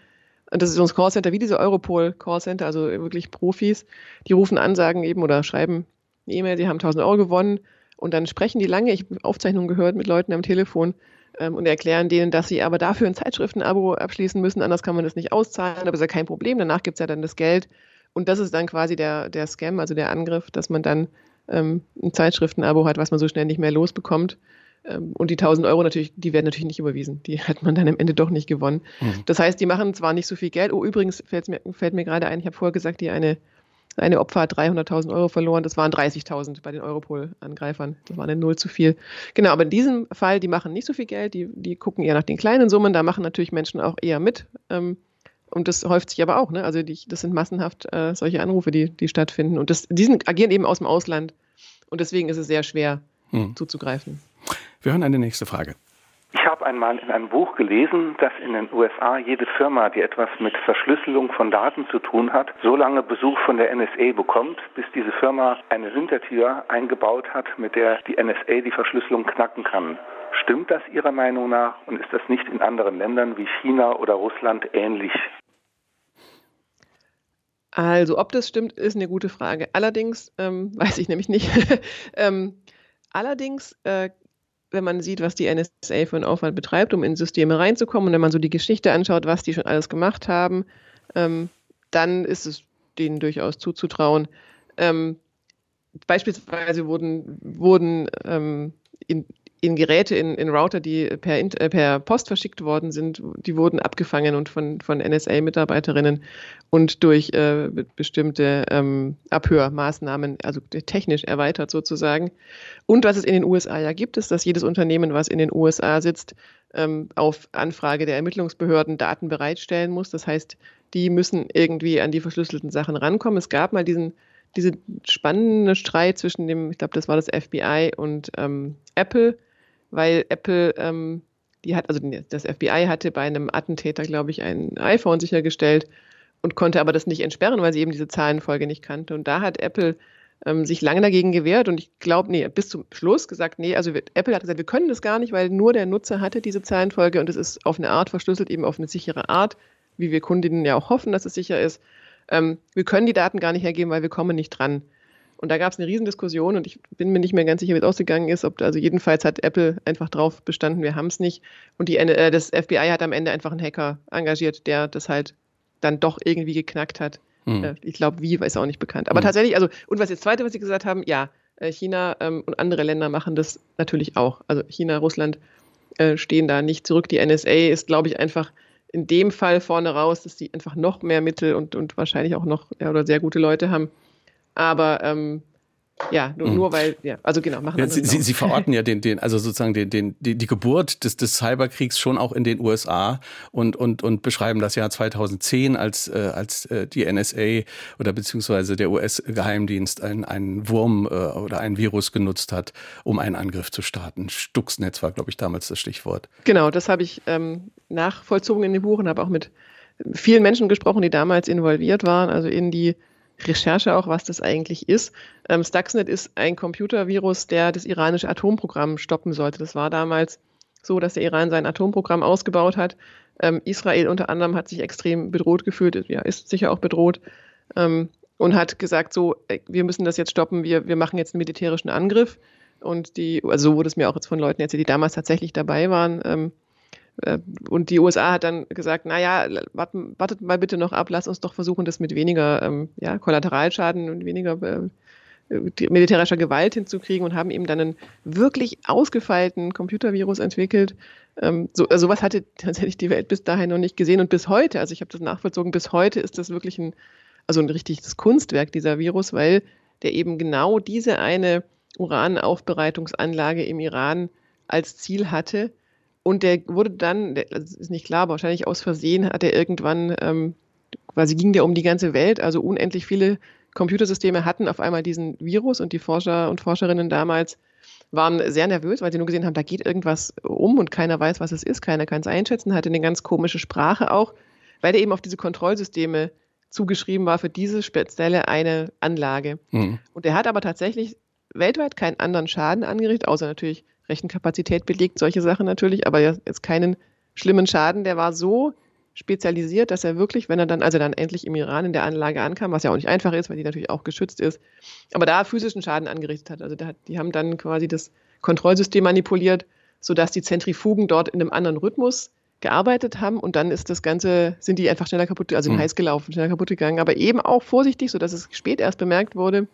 und das ist so ein Callcenter wie diese Europol Callcenter, also wirklich Profis, die rufen an, sagen eben oder schreiben eine E-Mail, sie haben 1000 Euro gewonnen und dann sprechen die lange, ich habe Aufzeichnungen gehört mit Leuten am Telefon ähm, und erklären denen, dass sie aber dafür ein Zeitschriftenabo abschließen müssen, anders kann man das nicht auszahlen, aber ist ja kein Problem, danach gibt es ja dann das Geld und das ist dann quasi der, der Scam, also der Angriff, dass man dann ähm, ein Zeitschriftenabo hat, was man so schnell nicht mehr losbekommt. Ähm, und die 1000 Euro natürlich, die werden natürlich nicht überwiesen. Die hat man dann am Ende doch nicht gewonnen. Mhm. Das heißt, die machen zwar nicht so viel Geld. Oh, übrigens fällt mir, fällt mir gerade ein, ich habe vorher gesagt, die eine, eine Opfer hat 300.000 Euro verloren. Das waren 30.000 bei den Europol-Angreifern. Das war eine Null zu viel. Genau, aber in diesem Fall, die machen nicht so viel Geld. Die, die gucken eher nach den kleinen Summen. Da machen natürlich Menschen auch eher mit. Ähm, und das häuft sich aber auch, ne? Also die, das sind massenhaft äh, solche Anrufe, die, die stattfinden. Und das, die sind, agieren eben aus dem Ausland. Und deswegen ist es sehr schwer hm. zuzugreifen. Wir hören eine nächste Frage. Ich habe einmal in einem Buch gelesen, dass in den USA jede Firma, die etwas mit Verschlüsselung von Daten zu tun hat, so lange Besuch von der NSA bekommt, bis diese Firma eine Hintertür eingebaut hat, mit der die NSA die Verschlüsselung knacken kann. Stimmt das Ihrer Meinung nach und ist das nicht in anderen Ländern wie China oder Russland ähnlich? Also, ob das stimmt, ist eine gute Frage. Allerdings, ähm, weiß ich nämlich nicht. ähm, allerdings, äh, wenn man sieht, was die NSA für einen Aufwand betreibt, um in Systeme reinzukommen, und wenn man so die Geschichte anschaut, was die schon alles gemacht haben, ähm, dann ist es denen durchaus zuzutrauen. Ähm, beispielsweise wurden, wurden ähm, in, in Geräte, in, in Router, die per, äh, per Post verschickt worden sind, die wurden abgefangen und von, von NSA-Mitarbeiterinnen und durch äh, bestimmte ähm, Abhörmaßnahmen, also technisch erweitert sozusagen. Und was es in den USA ja gibt, ist, dass jedes Unternehmen, was in den USA sitzt, ähm, auf Anfrage der Ermittlungsbehörden Daten bereitstellen muss. Das heißt, die müssen irgendwie an die verschlüsselten Sachen rankommen. Es gab mal diesen diese spannende Streit zwischen dem, ich glaube, das war das FBI und ähm, Apple, weil Apple, ähm, die hat, also das FBI hatte bei einem Attentäter, glaube ich, ein iPhone sichergestellt und konnte aber das nicht entsperren, weil sie eben diese Zahlenfolge nicht kannte. Und da hat Apple ähm, sich lange dagegen gewehrt und ich glaube, nee, bis zum Schluss gesagt, nee, also wir, Apple hat gesagt, wir können das gar nicht, weil nur der Nutzer hatte diese Zahlenfolge und es ist auf eine Art verschlüsselt, eben auf eine sichere Art, wie wir Kundinnen ja auch hoffen, dass es sicher ist. Ähm, wir können die Daten gar nicht hergeben, weil wir kommen nicht dran. Und da gab es eine Riesendiskussion und ich bin mir nicht mehr ganz sicher, wie es ausgegangen ist. Ob, also jedenfalls hat Apple einfach drauf bestanden, wir haben es nicht. Und die, äh, das FBI hat am Ende einfach einen Hacker engagiert, der das halt dann doch irgendwie geknackt hat. Mhm. Ich glaube, wie, ist auch nicht bekannt. Aber mhm. tatsächlich, also, und was jetzt zweite, was Sie gesagt haben, ja, äh, China ähm, und andere Länder machen das natürlich auch. Also China, Russland äh, stehen da nicht zurück. Die NSA ist, glaube ich, einfach in dem Fall vorne raus, dass die einfach noch mehr Mittel und, und wahrscheinlich auch noch ja, oder sehr gute Leute haben. Aber ähm, ja, nur, mhm. nur weil, ja, also genau, machen ja, Sie, Sie, Sie verorten ja den, den, also sozusagen den, den, die, die Geburt des, des Cyberkriegs schon auch in den USA und, und, und beschreiben das Jahr 2010, als, äh, als äh, die NSA oder beziehungsweise der US-Geheimdienst einen, einen Wurm äh, oder ein Virus genutzt hat, um einen Angriff zu starten. Stuxnetz war, glaube ich, damals das Stichwort. Genau, das habe ich ähm, nachvollzogen in dem Buch und habe auch mit vielen Menschen gesprochen, die damals involviert waren, also in die Recherche auch, was das eigentlich ist. Ähm, Stuxnet ist ein Computervirus, der das iranische Atomprogramm stoppen sollte. Das war damals so, dass der Iran sein Atomprogramm ausgebaut hat. Ähm, Israel unter anderem hat sich extrem bedroht gefühlt, ja, ist sicher auch bedroht ähm, und hat gesagt, so, wir müssen das jetzt stoppen, wir, wir machen jetzt einen militärischen Angriff. Und die, also so wurde es mir auch jetzt von Leuten erzählt, die damals tatsächlich dabei waren, ähm, äh, und die USA hat dann gesagt, naja, wartet mal bitte noch ab, lass uns doch versuchen, das mit weniger ähm, ja, Kollateralschaden und weniger äh, militärischer Gewalt hinzukriegen und haben eben dann einen wirklich ausgefeilten Computervirus entwickelt. Ähm, so, also sowas hatte tatsächlich die Welt bis dahin noch nicht gesehen und bis heute, also ich habe das nachvollzogen, bis heute ist das wirklich ein, also ein richtiges Kunstwerk, dieser Virus, weil der eben genau diese eine Uranaufbereitungsanlage im Iran als Ziel hatte und der wurde dann, das ist nicht klar, aber wahrscheinlich aus Versehen hat er irgendwann, ähm, quasi ging der um die ganze Welt, also unendlich viele Computersysteme hatten auf einmal diesen Virus und die Forscher und Forscherinnen damals waren sehr nervös, weil sie nur gesehen haben, da geht irgendwas um und keiner weiß, was es ist, keiner kann es einschätzen, hatte eine ganz komische Sprache auch, weil er eben auf diese Kontrollsysteme zugeschrieben war für diese spezielle eine Anlage. Mhm. Und er hat aber tatsächlich weltweit keinen anderen Schaden angerichtet, außer natürlich Rechenkapazität belegt, solche Sachen natürlich, aber jetzt keinen schlimmen Schaden. Der war so spezialisiert, dass er wirklich, wenn er dann, also dann endlich im Iran in der Anlage ankam, was ja auch nicht einfach ist, weil die natürlich auch geschützt ist, aber da physischen Schaden angerichtet hat. Also hat, die haben dann quasi das Kontrollsystem manipuliert, sodass die Zentrifugen dort in einem anderen Rhythmus gearbeitet haben und dann ist das Ganze, sind die einfach schneller kaputt, also mhm. heiß gelaufen, schneller kaputt gegangen, aber eben auch vorsichtig, sodass es spät erst bemerkt wurde,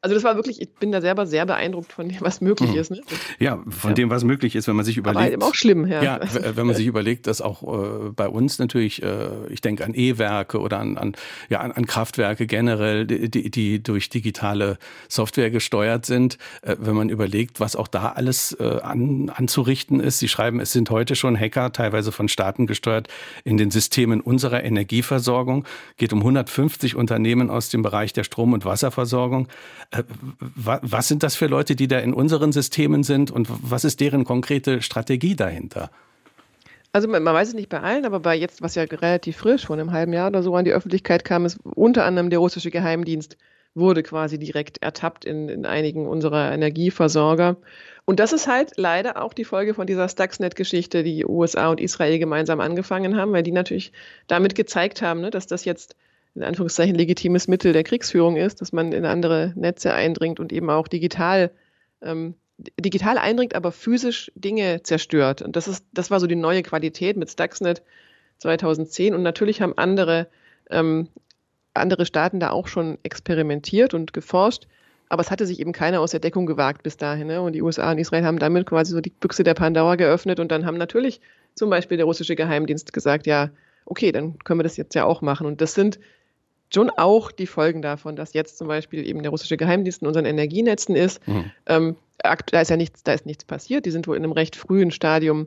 also das war wirklich, ich bin da selber sehr beeindruckt von dem, was möglich mhm. ist. Ne? Ja, von ja. dem, was möglich ist, wenn man sich überlegt. Aber eben auch schlimm, ja. Ja, wenn man sich überlegt, dass auch äh, bei uns natürlich, äh, ich denke an E-Werke oder an, an, ja, an, an Kraftwerke generell, die, die durch digitale Software gesteuert sind, äh, wenn man überlegt, was auch da alles äh, an, anzurichten ist. Sie schreiben, es sind heute schon Hacker, teilweise von Staaten gesteuert, in den Systemen unserer Energieversorgung. Geht um 150 Unternehmen aus dem Bereich der Strom- und Wasserversorgung. Äh, was sind das für Leute, die da in unseren Systemen sind und was ist deren konkrete Strategie dahinter? Also man, weiß es nicht bei allen, aber bei jetzt, was ja relativ frisch, vor einem halben Jahr oder so an die Öffentlichkeit kam, ist unter anderem der russische Geheimdienst wurde quasi direkt ertappt in, in einigen unserer Energieversorger. Und das ist halt leider auch die Folge von dieser Stuxnet-Geschichte, die USA und Israel gemeinsam angefangen haben, weil die natürlich damit gezeigt haben, ne, dass das jetzt in Anführungszeichen legitimes Mittel der Kriegsführung ist, dass man in andere Netze eindringt und eben auch digital ähm, digital eindringt, aber physisch Dinge zerstört. Und das ist, das war so die neue Qualität mit Stuxnet 2010. Und natürlich haben andere, ähm, andere Staaten da auch schon experimentiert und geforscht. Aber es hatte sich eben keiner aus der Deckung gewagt bis dahin. Ne? Und die USA und Israel haben damit quasi so die Büchse der Pandora geöffnet. Und dann haben natürlich zum Beispiel der russische Geheimdienst gesagt, ja, okay, dann können wir das jetzt ja auch machen. Und das sind schon auch die Folgen davon, dass jetzt zum Beispiel eben der russische Geheimdienst in unseren Energienetzen ist. Mhm. Ähm, da ist ja nichts, da ist nichts passiert. Die sind wohl in einem recht frühen Stadium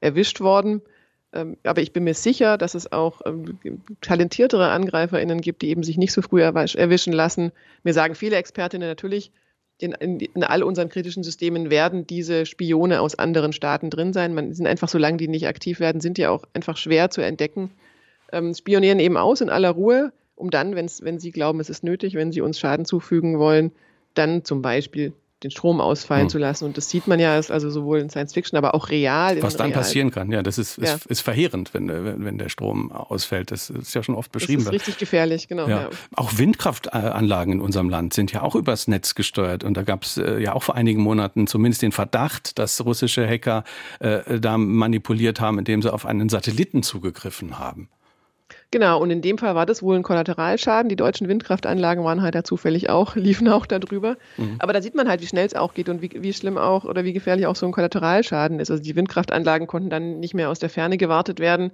erwischt worden. Ähm, aber ich bin mir sicher, dass es auch ähm, talentiertere AngreiferInnen gibt, die eben sich nicht so früh erwischen lassen. Mir sagen viele Expertinnen natürlich, in, in, in, all unseren kritischen Systemen werden diese Spione aus anderen Staaten drin sein. Man sind einfach, solange die nicht aktiv werden, sind die auch einfach schwer zu entdecken. ähm, spionieren eben aus in aller Ruhe, um dann, wenn's, wenn sie glauben, es ist nötig, wenn sie uns Schaden zufügen wollen, dann zum Beispiel den Strom ausfallen hm. zu lassen. Und das sieht man ja, also sowohl in Science Fiction, aber auch real. Was dann real. passieren kann, ja, das ist, ja. Ist, ist, verheerend, wenn, wenn der Strom ausfällt. Das ist ja schon oft beschrieben. Das ist richtig gefährlich, genau. Ja. Ja. Auch Windkraftanlagen in unserem Land sind ja auch übers Netz gesteuert. Und da gab es äh, ja auch vor einigen Monaten zumindest den Verdacht, dass russische Hacker äh, da manipuliert haben, indem sie auf einen Satelliten zugegriffen haben. Genau, und in dem Fall war das wohl ein Kollateralschaden. Die deutschen Windkraftanlagen waren halt da zufällig auch, liefen auch darüber. Mhm. Aber da sieht man halt, wie schnell es auch geht und wie, wie schlimm auch oder wie gefährlich auch so ein Kollateralschaden ist. Also die Windkraftanlagen konnten dann nicht mehr aus der Ferne gewartet werden.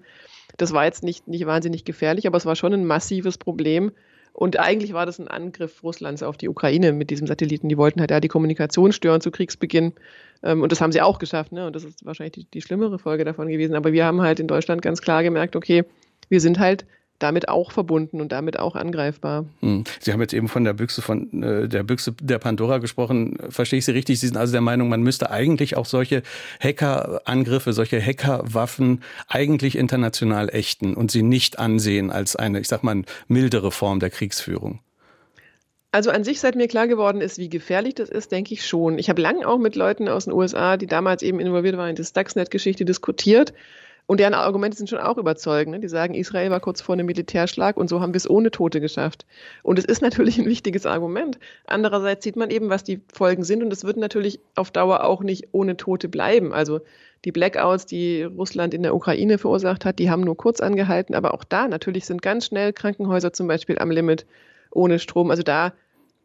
Das war jetzt nicht, nicht wahnsinnig gefährlich, aber es war schon ein massives Problem. Und eigentlich war das ein Angriff Russlands auf die Ukraine mit diesem Satelliten. Die wollten halt da die Kommunikation stören zu Kriegsbeginn. Ähm, und das haben sie auch geschafft. Ne? Und das ist wahrscheinlich die, die schlimmere Folge davon gewesen. Aber wir haben halt in Deutschland ganz klar gemerkt, okay, wir sind halt damit auch verbunden und damit auch angreifbar. Hm. Sie haben jetzt eben von der Büchse von äh, der Büchse der Pandora gesprochen. Verstehe ich Sie richtig? Sie sind also der Meinung, man müsste eigentlich auch solche Hackerangriffe, solche Hackerwaffen eigentlich international ächten und sie nicht ansehen als eine, ich sag mal, mildere Form der Kriegsführung. Also an sich, seit mir klar geworden ist, wie gefährlich das ist, denke ich schon. Ich habe lange auch mit Leuten aus den USA, die damals eben involviert waren in die Stuxnet-Geschichte, diskutiert. Und deren Argumente sind schon auch überzeugend. Ne? Die sagen, Israel war kurz vor einem Militärschlag und so haben wir es ohne Tote geschafft. Und es ist natürlich ein wichtiges Argument. Andererseits sieht man eben, was die Folgen sind und es wird natürlich auf Dauer auch nicht ohne Tote bleiben. Also die Blackouts, die Russland in der Ukraine verursacht hat, die haben nur kurz angehalten. Aber auch da natürlich sind ganz schnell Krankenhäuser zum Beispiel am Limit ohne Strom. Also da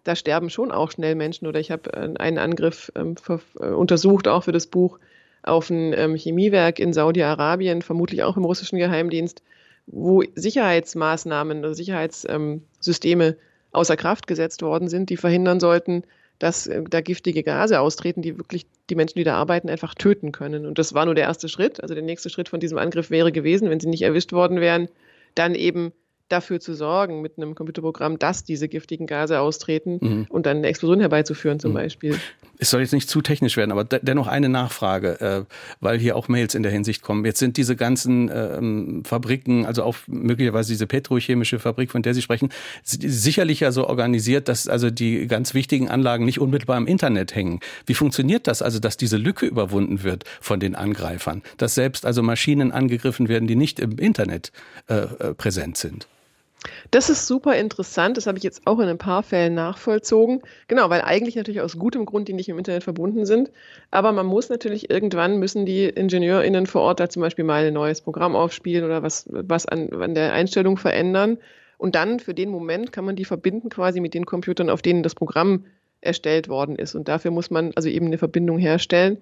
da sterben schon auch schnell Menschen. Oder ich habe äh, einen Angriff ähm, äh, untersucht, auch für das Buch, auf ein ähm, Chemiewerk in Saudi-Arabien, vermutlich auch im russischen Geheimdienst, wo Sicherheitsmaßnahmen oder Sicherheitssysteme ähm, außer Kraft gesetzt worden sind, die verhindern sollten, dass äh, da giftige Gase austreten, die wirklich die Menschen, die da arbeiten, einfach töten können. Und das war nur der erste Schritt. Also der nächste Schritt von diesem Angriff wäre gewesen, wenn sie nicht erwischt worden wären, dann eben dafür zu sorgen mit einem Computerprogramm, dass diese giftigen Gase austreten mhm. und dann eine Explosion herbeizuführen zum mhm. Beispiel. Es soll jetzt nicht zu technisch werden, aber dennoch eine Nachfrage, äh, weil hier auch Mails in der Hinsicht kommen. Jetzt sind diese ganzen ähm, Fabriken, also auch möglicherweise diese petrochemische Fabrik, von der Sie sprechen, sicherlich ja so organisiert, dass also die ganz wichtigen Anlagen nicht unmittelbar im Internet hängen. Wie funktioniert das also, dass diese Lücke überwunden wird von den Angreifern? Dass selbst also Maschinen angegriffen werden, die nicht im Internet äh, äh präsent sind? Das ist super interessant. Das habe ich jetzt auch in ein paar Fällen nachvollzogen. Genau, weil eigentlich natürlich aus gutem Grund die nicht im Internet verbunden sind. Aber man muss natürlich irgendwann müssen die IngenieurInnen vor Ort da zum Beispiel mal ein neues Programm aufspielen oder was, was an, an der Einstellung verändern. Und dann für den Moment kann man die verbinden quasi mit den Computern, auf denen das Programm erstellt worden ist. Und dafür muss man also eben eine Verbindung herstellen.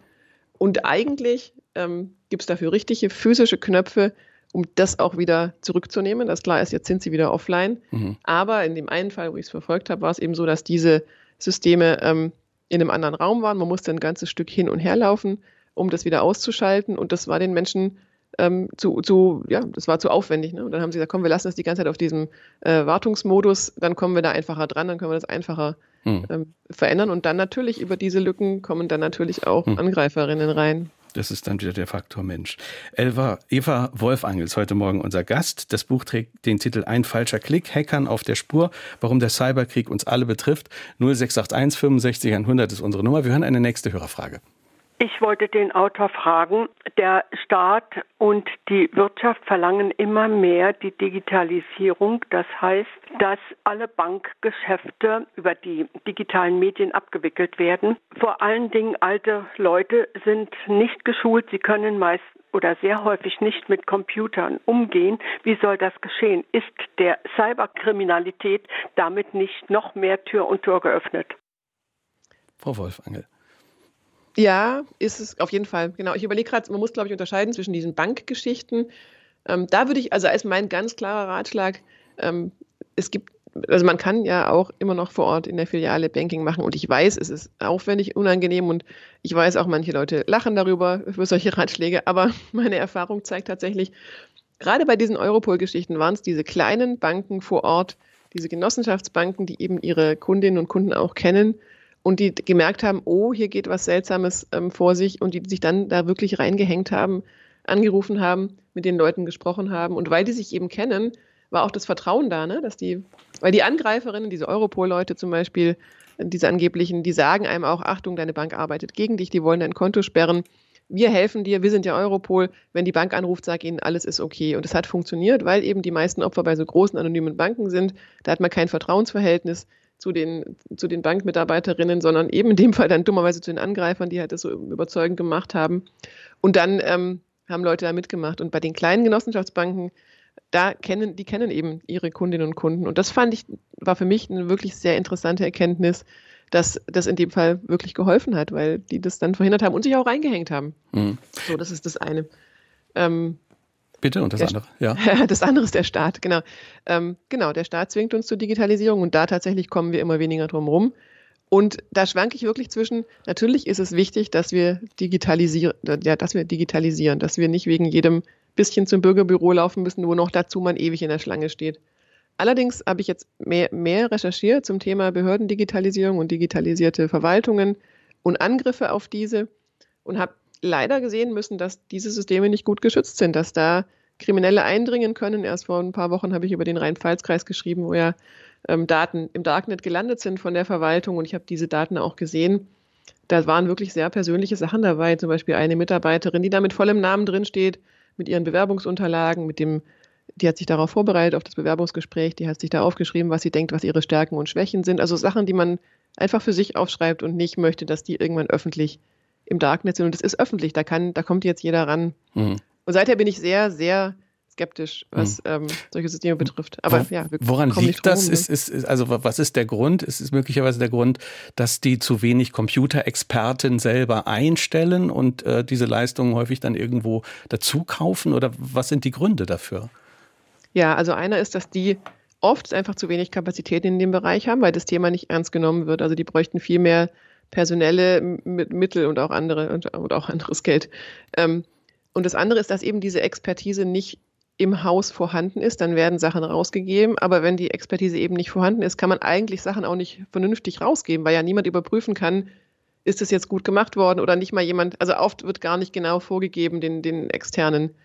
Und eigentlich ähm, gibt es dafür richtige physische Knöpfe, um das auch wieder zurückzunehmen. Das klar ist, jetzt sind sie wieder offline. Mhm. Aber in dem einen Fall, wo ich es verfolgt habe, war es eben so, dass diese Systeme ähm, in einem anderen Raum waren. Man musste ein ganzes Stück hin und her laufen, um das wieder auszuschalten. Und das war den Menschen ähm, zu, zu, ja, das war zu aufwendig. Ne? Und dann haben sie gesagt, komm, wir lassen das die ganze Zeit auf diesem äh, Wartungsmodus, dann kommen wir da einfacher dran, dann können wir das einfacher mhm. ähm, verändern. Und dann natürlich über diese Lücken kommen dann natürlich auch mhm. Angreiferinnen rein. Das ist dann wieder der Faktor Mensch. Elva, Eva Wolfangel ist heute Morgen unser Gast. Das Buch trägt den Titel Ein falscher Klick, Hackern auf der Spur, warum der Cyberkrieg uns alle betrifft. 0681 65 100 ist unsere Nummer. Wir hören eine nächste Hörerfrage. Ich wollte den Autor fragen, der Staat und die Wirtschaft verlangen immer mehr die Digitalisierung. Das heißt, dass alle Bankgeschäfte über die digitalen Medien abgewickelt werden. Vor allen Dingen alte Leute sind nicht geschult. Sie können meist oder sehr häufig nicht mit Computern umgehen. Wie soll das geschehen? Ist der Cyberkriminalität damit nicht noch mehr Tür und Tor geöffnet? Frau Wolfangel. Ja, ist es auf jeden Fall. Genau. Ich überlege gerade, man muss, glaube ich, unterscheiden zwischen diesen Bankgeschichten. Ähm, da würde ich, also als mein ganz klarer Ratschlag, ähm, es gibt, also man kann ja auch immer noch vor Ort in der Filiale Banking machen und ich weiß, es ist aufwendig, unangenehm und ich weiß auch, manche Leute lachen darüber für solche Ratschläge, aber meine Erfahrung zeigt tatsächlich, gerade bei diesen Europol-Geschichten waren es diese kleinen Banken vor Ort, diese Genossenschaftsbanken, die eben ihre Kundinnen und Kunden auch kennen und die gemerkt haben, oh, hier geht was Seltsames ähm, vor sich und die sich dann da wirklich reingehängt haben angerufen haben, mit den Leuten gesprochen haben. Und weil die sich eben kennen, war auch das Vertrauen da, ne? dass die, weil die Angreiferinnen, diese Europol-Leute zum Beispiel, diese angeblichen, die sagen einem auch, Achtung, deine Bank arbeitet gegen dich, die wollen dein Konto sperren. Wir helfen dir, wir sind ja Europol. Wenn die Bank anruft, sag ihnen, alles ist okay. Und es hat funktioniert, weil eben die meisten Opfer bei so großen anonymen Banken sind. Da hat man kein Vertrauensverhältnis zu den, zu den Bankmitarbeiterinnen, sondern eben in dem Fall dann dummerweise zu den Angreifern, die halt das so überzeugend gemacht haben. Und dann ähm, haben Leute da mitgemacht. Und bei den kleinen Genossenschaftsbanken, da kennen, die kennen eben ihre Kundinnen und Kunden. Und das fand ich, war für mich eine wirklich sehr interessante Erkenntnis, dass das in dem Fall wirklich geholfen hat, weil die das dann verhindert haben und sich auch reingehängt haben. Mhm. So, das ist das eine. Ähm, Bitte, und das andere? Ja. das andere ist der Staat, genau. Ähm, genau, der Staat zwingt uns zur Digitalisierung und da tatsächlich kommen wir immer weniger drum rum. Und da schwanke ich wirklich zwischen, natürlich ist es wichtig, dass wir digitalisieren, ja, dass wir digitalisieren, dass wir nicht wegen jedem bisschen zum Bürgerbüro laufen müssen, wo noch dazu man ewig in der Schlange steht. Allerdings habe ich jetzt mehr, mehr recherchiert zum Thema Behördendigitalisierung und digitalisierte Verwaltungen und Angriffe auf diese und habe leider gesehen müssen, dass diese Systeme nicht gut geschützt sind, dass da Kriminelle eindringen können. Erst vor ein paar Wochen habe ich über den Rhein-Pfalz-Kreis geschrieben, wo ja ähm, Daten im Darknet gelandet sind von der Verwaltung und ich habe diese Daten auch gesehen. Da waren wirklich sehr persönliche Sachen dabei, zum Beispiel eine Mitarbeiterin, die da mit vollem Namen drin steht, mit ihren Bewerbungsunterlagen, mit dem, die hat sich darauf vorbereitet, auf das Bewerbungsgespräch, die hat sich da aufgeschrieben, was sie denkt, was ihre Stärken und Schwächen sind. Also Sachen, die man einfach für sich aufschreibt und nicht möchte, dass die irgendwann öffentlich im Darknet sind. Und das ist öffentlich, da kann, da kommt jetzt jeder ran. Mhm. Und seither bin ich sehr, sehr skeptisch, was mhm. ähm, solche Systeme betrifft. Aber Wo, ja, woran liegt das? Ne? Ist, ist, ist, also was ist der Grund? Ist es möglicherweise der Grund, dass die zu wenig Computerexperten selber einstellen und äh, diese Leistungen häufig dann irgendwo dazu kaufen? Oder was sind die Gründe dafür? Ja, also einer ist, dass die oft einfach zu wenig Kapazität in dem Bereich haben, weil das Thema nicht ernst genommen wird. Also die bräuchten viel mehr personelle Mittel und auch andere und, und auch anderes Geld. Ähm, und das andere ist, dass eben diese Expertise nicht im Haus vorhanden ist, dann werden Sachen rausgegeben. Aber wenn die Expertise eben nicht vorhanden ist, kann man eigentlich Sachen auch nicht vernünftig rausgeben, weil ja niemand überprüfen kann, ist es jetzt gut gemacht worden oder nicht mal jemand, also oft wird gar nicht genau vorgegeben den, den Externen,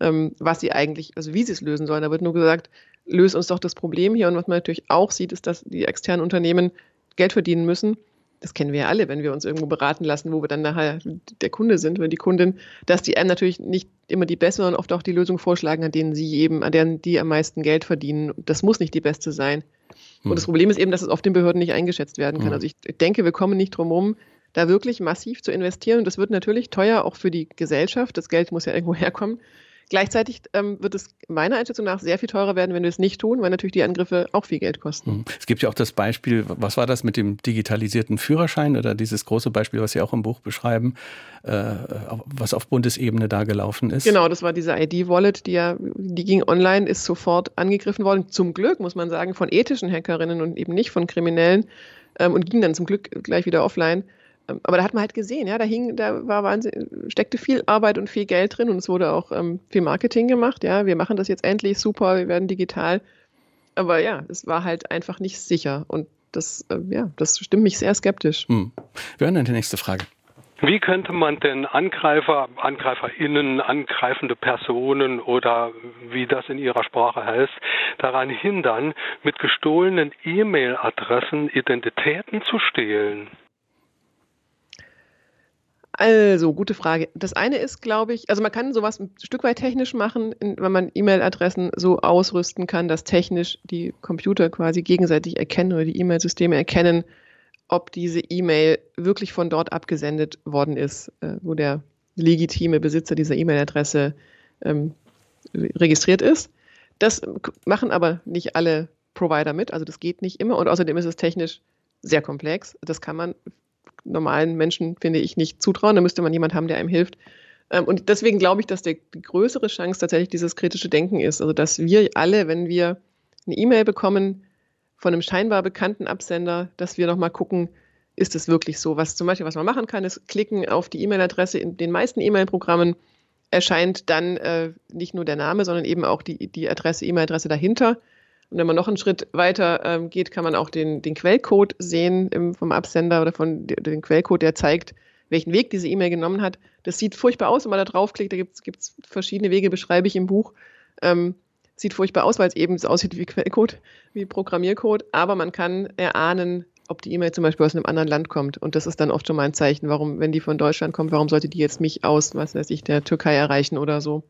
ähm, was sie eigentlich, also wie sie es lösen sollen. Da wird nur gesagt, löse uns doch das Problem hier. Und was man natürlich auch sieht, ist, dass die externen Unternehmen Geld verdienen müssen das kennen wir ja alle, wenn wir uns irgendwo beraten lassen, wo wir dann nachher der Kunde sind, wenn die Kundin, dass die einem natürlich nicht immer die beste, sondern oft auch die Lösung vorschlagen, an denen sie eben, an deren die am meisten Geld verdienen. Das muss nicht die beste sein. Hm. Und das Problem ist eben, dass es auf den Behörden nicht eingeschätzt werden kann. Hm. Also ich denke, wir kommen nicht drum herum, da wirklich massiv zu investieren. Und das wird natürlich teuer auch für die Gesellschaft. Das Geld muss ja irgendwo herkommen. Gleichzeitig ähm, wird es meiner Einschätzung nach sehr viel teurer werden, wenn wir es nicht tun, weil natürlich die Angriffe auch viel Geld kosten. Hm. Es gibt ja auch das Beispiel, was war das mit dem digitalisierten Führerschein oder dieses große Beispiel, was Sie auch im Buch beschreiben, äh, was auf Bundesebene da gelaufen ist? Genau, das war diese ID-Wallet, die ja, die ging online, ist sofort angegriffen worden. Zum Glück, muss man sagen, von ethischen Hackerinnen und eben nicht von Kriminellen ähm, und ging dann zum Glück gleich wieder offline. Ähm, aber da hat man halt gesehen, ja, da hing, da war Wahnsinn, steckte viel Arbeit und viel Geld drin und es wurde auch ähm, viel Marketing gemacht, ja, wir machen das jetzt endlich super, wir werden digital. Aber ja, es war halt einfach nicht sicher und das, äh, ja, das stimmt mich sehr skeptisch. Hm. Wir hören dann die nächste Frage. Wie könnte man denn Angreifer, AngreiferInnen, angreifende Personen oder wie das in ihrer Sprache heißt, daran hindern, mit gestohlenen E-Mail-Adressen Identitäten zu stehlen? Also, gute Frage. Das eine ist, glaube ich, also man kann sowas ein Stück weit technisch machen, wenn man E-Mail-Adressen so ausrüsten kann, dass technisch die Computer quasi gegenseitig erkennen oder die E-Mail-Systeme erkennen, ob diese E-Mail wirklich von dort abgesendet worden ist, äh, wo der legitime Besitzer dieser E-Mail-Adresse ähm, registriert ist. Das machen aber nicht alle Provider mit, also das geht nicht immer und außerdem ist es technisch sehr komplex. Das kann man normalen Menschen, finde ich, nicht zutrauen. Da müsste man jemand haben, der einem hilft. Ähm, und deswegen glaube ich, dass die größere Chance tatsächlich dieses kritische Denken ist. Also, dass wir alle, wenn wir eine E-Mail bekommen von einem scheinbar bekannten Absender, dass wir nochmal gucken, ist es wirklich so? Was zum Beispiel, was man machen kann, ist klicken auf die E-Mail-Adresse in den meisten E-Mail-Programmen erscheint dann äh, nicht nur der Name, sondern eben auch die, die Adresse, E-Mail-Adresse dahinter. Und wenn man noch einen Schritt weiter ähm, geht, kann man auch den, den Quellcode sehen im, vom Absender oder von den Quellcode, der zeigt, welchen Weg diese E-Mail genommen hat. Das sieht furchtbar aus, wenn man da draufklickt. Da gibt es verschiedene Wege, beschreibe ich im Buch. Ähm, sieht furchtbar aus, weil es eben so aussieht wie Quellcode, wie Programmiercode. Aber man kann erahnen, ob die E-Mail zum Beispiel aus einem anderen Land kommt. Und das ist dann oft schon mal ein Zeichen, warum, wenn die von Deutschland kommt, warum sollte die jetzt mich aus, was weiß ich, der Türkei erreichen oder so.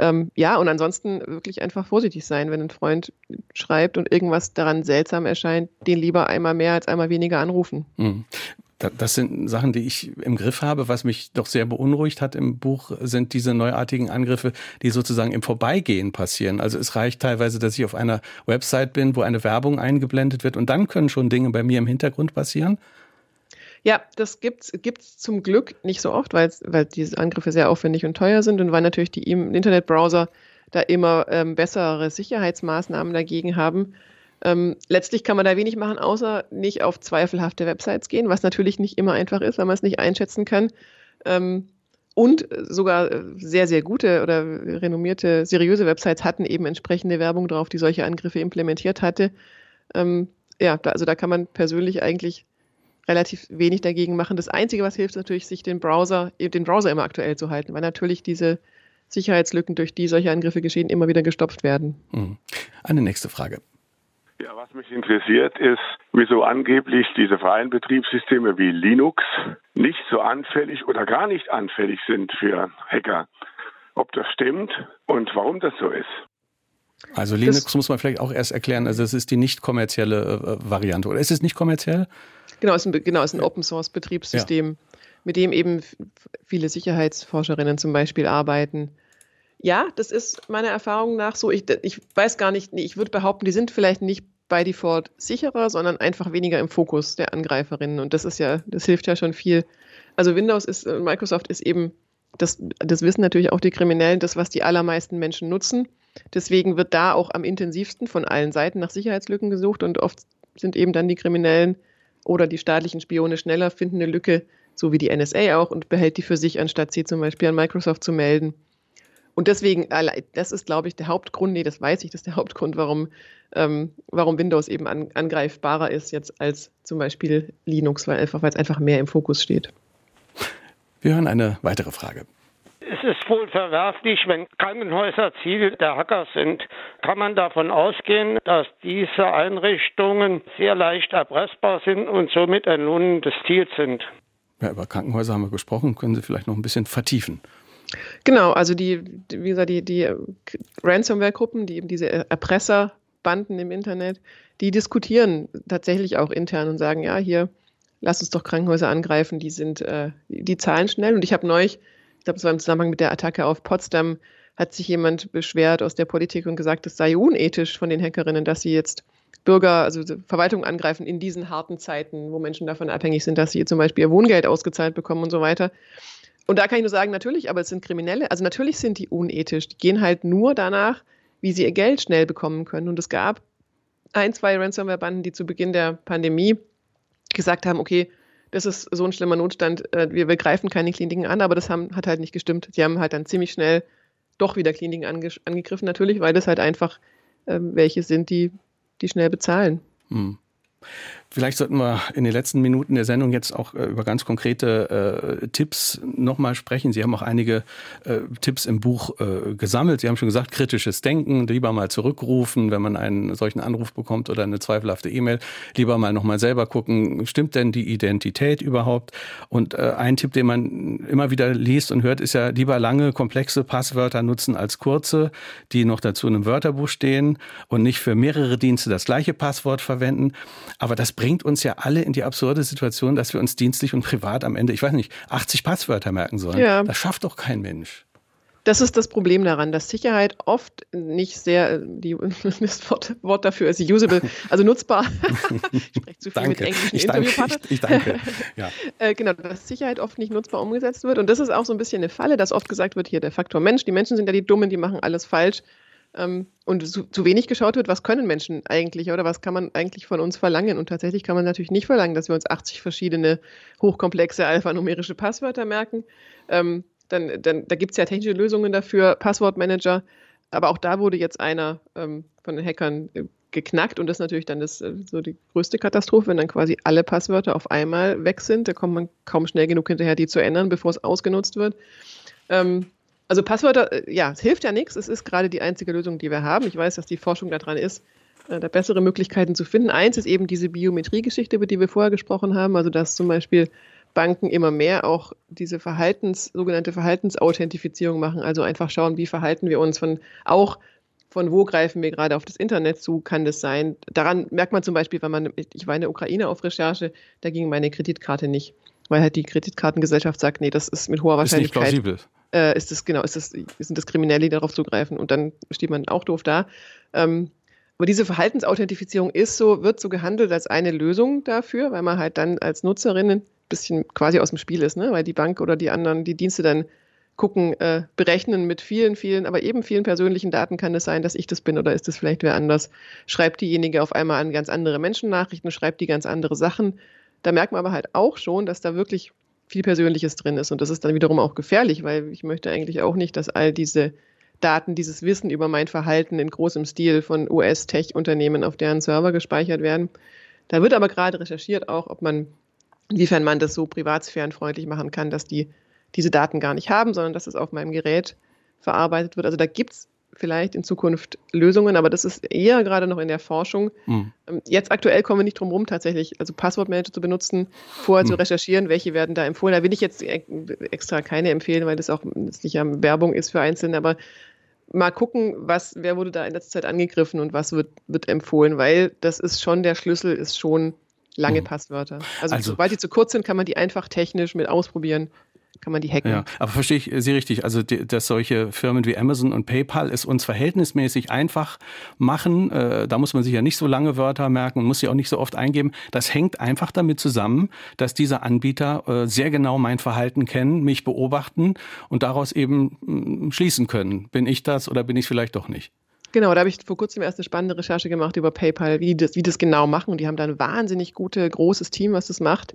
Ähm, ja, und ansonsten wirklich einfach vorsichtig sein, wenn ein Freund schreibt und irgendwas daran seltsam erscheint, den lieber einmal mehr als einmal weniger anrufen. Mhm. Das sind Sachen, die ich im Griff habe. Was mich doch sehr beunruhigt hat im Buch, sind diese neuartigen Angriffe, die sozusagen im Vorbeigehen passieren. Also es reicht teilweise, dass ich auf einer Website bin, wo eine Werbung eingeblendet wird und dann können schon Dinge bei mir im Hintergrund passieren. Ja, das gibt's gibt's zum Glück nicht so oft, weil weil diese Angriffe sehr aufwendig und teuer sind und weil natürlich die Internetbrowser da immer ähm, bessere Sicherheitsmaßnahmen dagegen haben. Ähm, letztlich kann man da wenig machen, außer nicht auf zweifelhafte Websites gehen, was natürlich nicht immer einfach ist, weil man es nicht einschätzen kann. Ähm, und sogar sehr, sehr gute oder renommierte, seriöse Websites hatten eben entsprechende Werbung drauf, die solche Angriffe implementiert hatte. Ähm, ja, da, also da kann man persönlich eigentlich relativ wenig dagegen machen. Das Einzige, was hilft, ist natürlich, sich den Browser, den Browser immer aktuell zu halten, weil natürlich diese Sicherheitslücken, durch die solche Angriffe geschehen, immer wieder gestopft werden. Mhm. Eine nächste Frage. Ja, was mich interessiert ist, wieso angeblich diese freien Betriebssysteme wie Linux nicht so anfällig oder gar nicht anfällig sind für Hacker. Ob das stimmt und warum das so ist. Also Linux das, muss man vielleicht auch erst erklären. Also es ist die nicht kommerzielle äh, Variante. Oder ist es nicht kommerziell? Genau, es ist ein, genau, es ist ein Open Source Betriebssystem, ja. mit dem eben viele Sicherheitsforscherinnen zum Beispiel arbeiten. Ja, das ist meiner Erfahrung nach so. Ich, ich weiß gar nicht, ich würde behaupten, die sind vielleicht nicht by default sicherer, sondern einfach weniger im Fokus der Angreiferinnen. Und das ist ja, das hilft ja schon viel. Also Windows ist, äh, Microsoft ist eben, das, das wissen natürlich auch die Kriminellen, das, was die allermeisten Menschen nutzen. Deswegen wird da auch am intensivsten von allen Seiten nach Sicherheitslücken gesucht und oft sind eben dann die Kriminellen oder die staatlichen Spione schneller, finden eine Lücke, so wie die NSA auch, und behält die für sich, anstatt sie zum Beispiel an Microsoft zu melden. Und deswegen, das ist, glaube ich, der Hauptgrund, nee, das weiß ich, das ist der Hauptgrund, warum, ähm, warum Windows eben an, angreifbarer ist jetzt als zum Beispiel Linux, weil einfach, weil es einfach mehr im Fokus steht. Wir hören eine weitere Frage. Es ist wohl verwerflich, wenn Krankenhäuser Ziel der Hacker sind. Kann man davon ausgehen, dass diese Einrichtungen sehr leicht erpressbar sind und somit ein lohnendes Ziel sind? Ja, über Krankenhäuser haben wir gesprochen. Können Sie vielleicht noch ein bisschen vertiefen? Genau, also die, wie gesagt, die, die Ransomware-Gruppen, die eben diese Erpresserbanden im Internet, die diskutieren tatsächlich auch intern und sagen, ja, hier, lass uns doch Krankenhäuser angreifen, die sind, äh, die zahlen schnell. Und ich habe neulich ich glaube, es war im Zusammenhang mit der Attacke auf Potsdam, hat sich jemand beschwert aus der Politik und gesagt, es sei unethisch von den Hackerinnen, dass sie jetzt Bürger, also Verwaltung angreifen in diesen harten Zeiten, wo Menschen davon abhängig sind, dass sie zum Beispiel ihr Wohngeld ausgezahlt bekommen und so weiter. Und da kann ich nur sagen, natürlich, aber es sind Kriminelle, also natürlich sind die unethisch. Die gehen halt nur danach, wie sie ihr Geld schnell bekommen können. Und es gab ein, zwei Ransomware-Banden, die zu Beginn der Pandemie gesagt haben, okay, das ist so ein schlimmer Notstand, äh, wir, wir greifen keine Kliniken an, aber das haben, hat halt nicht gestimmt. Sie haben halt dann ziemlich schnell doch wieder Kliniken ange, angegriffen, natürlich, weil das halt einfach äh, welche sind, die, die schnell bezahlen. Hm. Vielleicht sollten wir in den letzten Minuten der Sendung jetzt auch äh, über ganz konkrete äh, Tipps nochmal sprechen. Sie haben auch einige äh, Tipps im Buch äh, gesammelt. Sie haben schon gesagt, kritisches Denken, lieber mal zurückrufen, wenn man einen solchen Anruf bekommt oder eine zweifelhafte E-Mail, lieber mal nochmal selber gucken, stimmt denn die Identität überhaupt? Und äh, ein Tipp, den man immer wieder liest und hört, ist ja lieber lange, komplexe Passwörter nutzen als kurze, die noch dazu in einem Wörterbuch stehen und nicht für mehrere Dienste das gleiche Passwort verwenden. Aber das bringt uns ja alle in die absurde Situation, dass wir uns dienstlich und privat am Ende, ich weiß nicht, 80 Passwörter merken sollen. Ja. Das schafft doch kein Mensch. Das ist das Problem daran, dass Sicherheit oft nicht sehr, die, das Wort, Wort dafür ist usable, also nutzbar. ich spreche zu viel danke. mit englischen ich Interviewpartnern. Ich, ich, danke. Ja. äh, genau, dass Sicherheit oft nicht nutzbar umgesetzt wird. Und das ist auch so ein bisschen eine Falle, dass oft gesagt wird, hier der Faktor Mensch, die Menschen sind ja die Dummen, die machen alles falsch ähm, und zu, zu, wenig geschaut wird, was können Menschen eigentlich oder was kann man eigentlich von uns verlangen. Und tatsächlich kann man natürlich nicht verlangen, dass wir uns 80 verschiedene hochkomplexe alphanumerische Passwörter merken. Ähm, dann, dann, da gibt es ja technische Lösungen dafür, Passwortmanager. Aber auch da wurde jetzt einer ähm, von den Hackern äh, geknackt und das ist natürlich dann das, äh, so die größte Katastrophe, wenn dann quasi alle Passwörter auf einmal weg sind. Da kommt man kaum schnell genug hinterher, die zu ändern, bevor es ausgenutzt wird. Ähm, also Passwörter, äh, ja, es hilft ja nichts. Es ist gerade die einzige Lösung, die wir haben. Ich weiß, dass die Forschung daran ist, äh, da bessere Möglichkeiten zu finden. Eins ist eben diese Biometriegeschichte, über die wir vorher gesprochen haben. Also dass zum Beispiel Banken immer mehr auch diese Verhaltens, sogenannte Verhaltensauthentifizierung machen. Also einfach schauen, wie verhalten wir uns von auch von wo greifen wir gerade auf das Internet zu, kann das sein. Daran merkt man zum Beispiel, wenn man, ich war in der Ukraine auf Recherche, da ging meine Kreditkarte nicht, weil halt die Kreditkartengesellschaft sagt, nee, das ist mit hoher Wahrscheinlichkeit. Ist nicht plausibel. Äh, ist das, genau, ist das, sind das Kriminelle, die darauf zugreifen und dann steht man auch doof da. Ähm, aber diese Verhaltensauthentifizierung ist so, wird so gehandelt als eine Lösung dafür, weil man halt dann als Nutzerin ein bisschen quasi aus dem Spiel ist, ne? weil die Bank oder die anderen, die Dienste dann gucken, äh, berechnen mit vielen, vielen, aber eben vielen persönlichen Daten kann es sein, dass ich das bin oder ist es vielleicht wer anders. Schreibt diejenige auf einmal an ganz andere Menschen Nachrichten, schreibt die ganz andere Sachen. Da merkt man aber halt auch schon, dass da wirklich viel Persönliches drin ist. Und das ist dann wiederum auch gefährlich, weil ich möchte eigentlich auch nicht, dass all diese Daten, dieses Wissen über mein Verhalten in großem Stil von US-Tech-Unternehmen auf deren Server gespeichert werden. Da wird aber gerade recherchiert auch, ob man, inwiefern man das so privatsphärenfreundlich machen kann, dass die diese Daten gar nicht haben, sondern dass es auf meinem Gerät verarbeitet wird. Also da gibt es vielleicht in Zukunft Lösungen, aber das ist eher gerade noch in der Forschung. Mhm. Jetzt aktuell kommen wir nicht drum herum, tatsächlich, also Passwortmanager zu benutzen, vorher mhm. zu recherchieren, welche werden da empfohlen. Da will ich jetzt extra keine empfehlen, weil das auch nicht Werbung ist für Einzelne, aber mal gucken, was, wer wurde da in letzter Zeit angegriffen und was wird, wird empfohlen, weil das ist schon der Schlüssel, ist schon lange mhm. Passwörter. Also, also, sobald die zu kurz sind, kann man die einfach technisch mit ausprobieren kann man die hacken. Ja, aber verstehe ich Sie richtig, also dass solche Firmen wie Amazon und PayPal es uns verhältnismäßig einfach machen, äh, da muss man sich ja nicht so lange Wörter merken und muss sie auch nicht so oft eingeben. Das hängt einfach damit zusammen, dass diese Anbieter äh, sehr genau mein Verhalten kennen, mich beobachten und daraus eben mh, mm, schließen können. Bin ich das oder bin ich vielleicht doch nicht? Genau, da habe ich vor kurzem erst eine spannende Recherche gemacht über PayPal, wie die das, wie das genau machen. Und die haben da ein wahnsinnig gutes, großes Team, was das macht.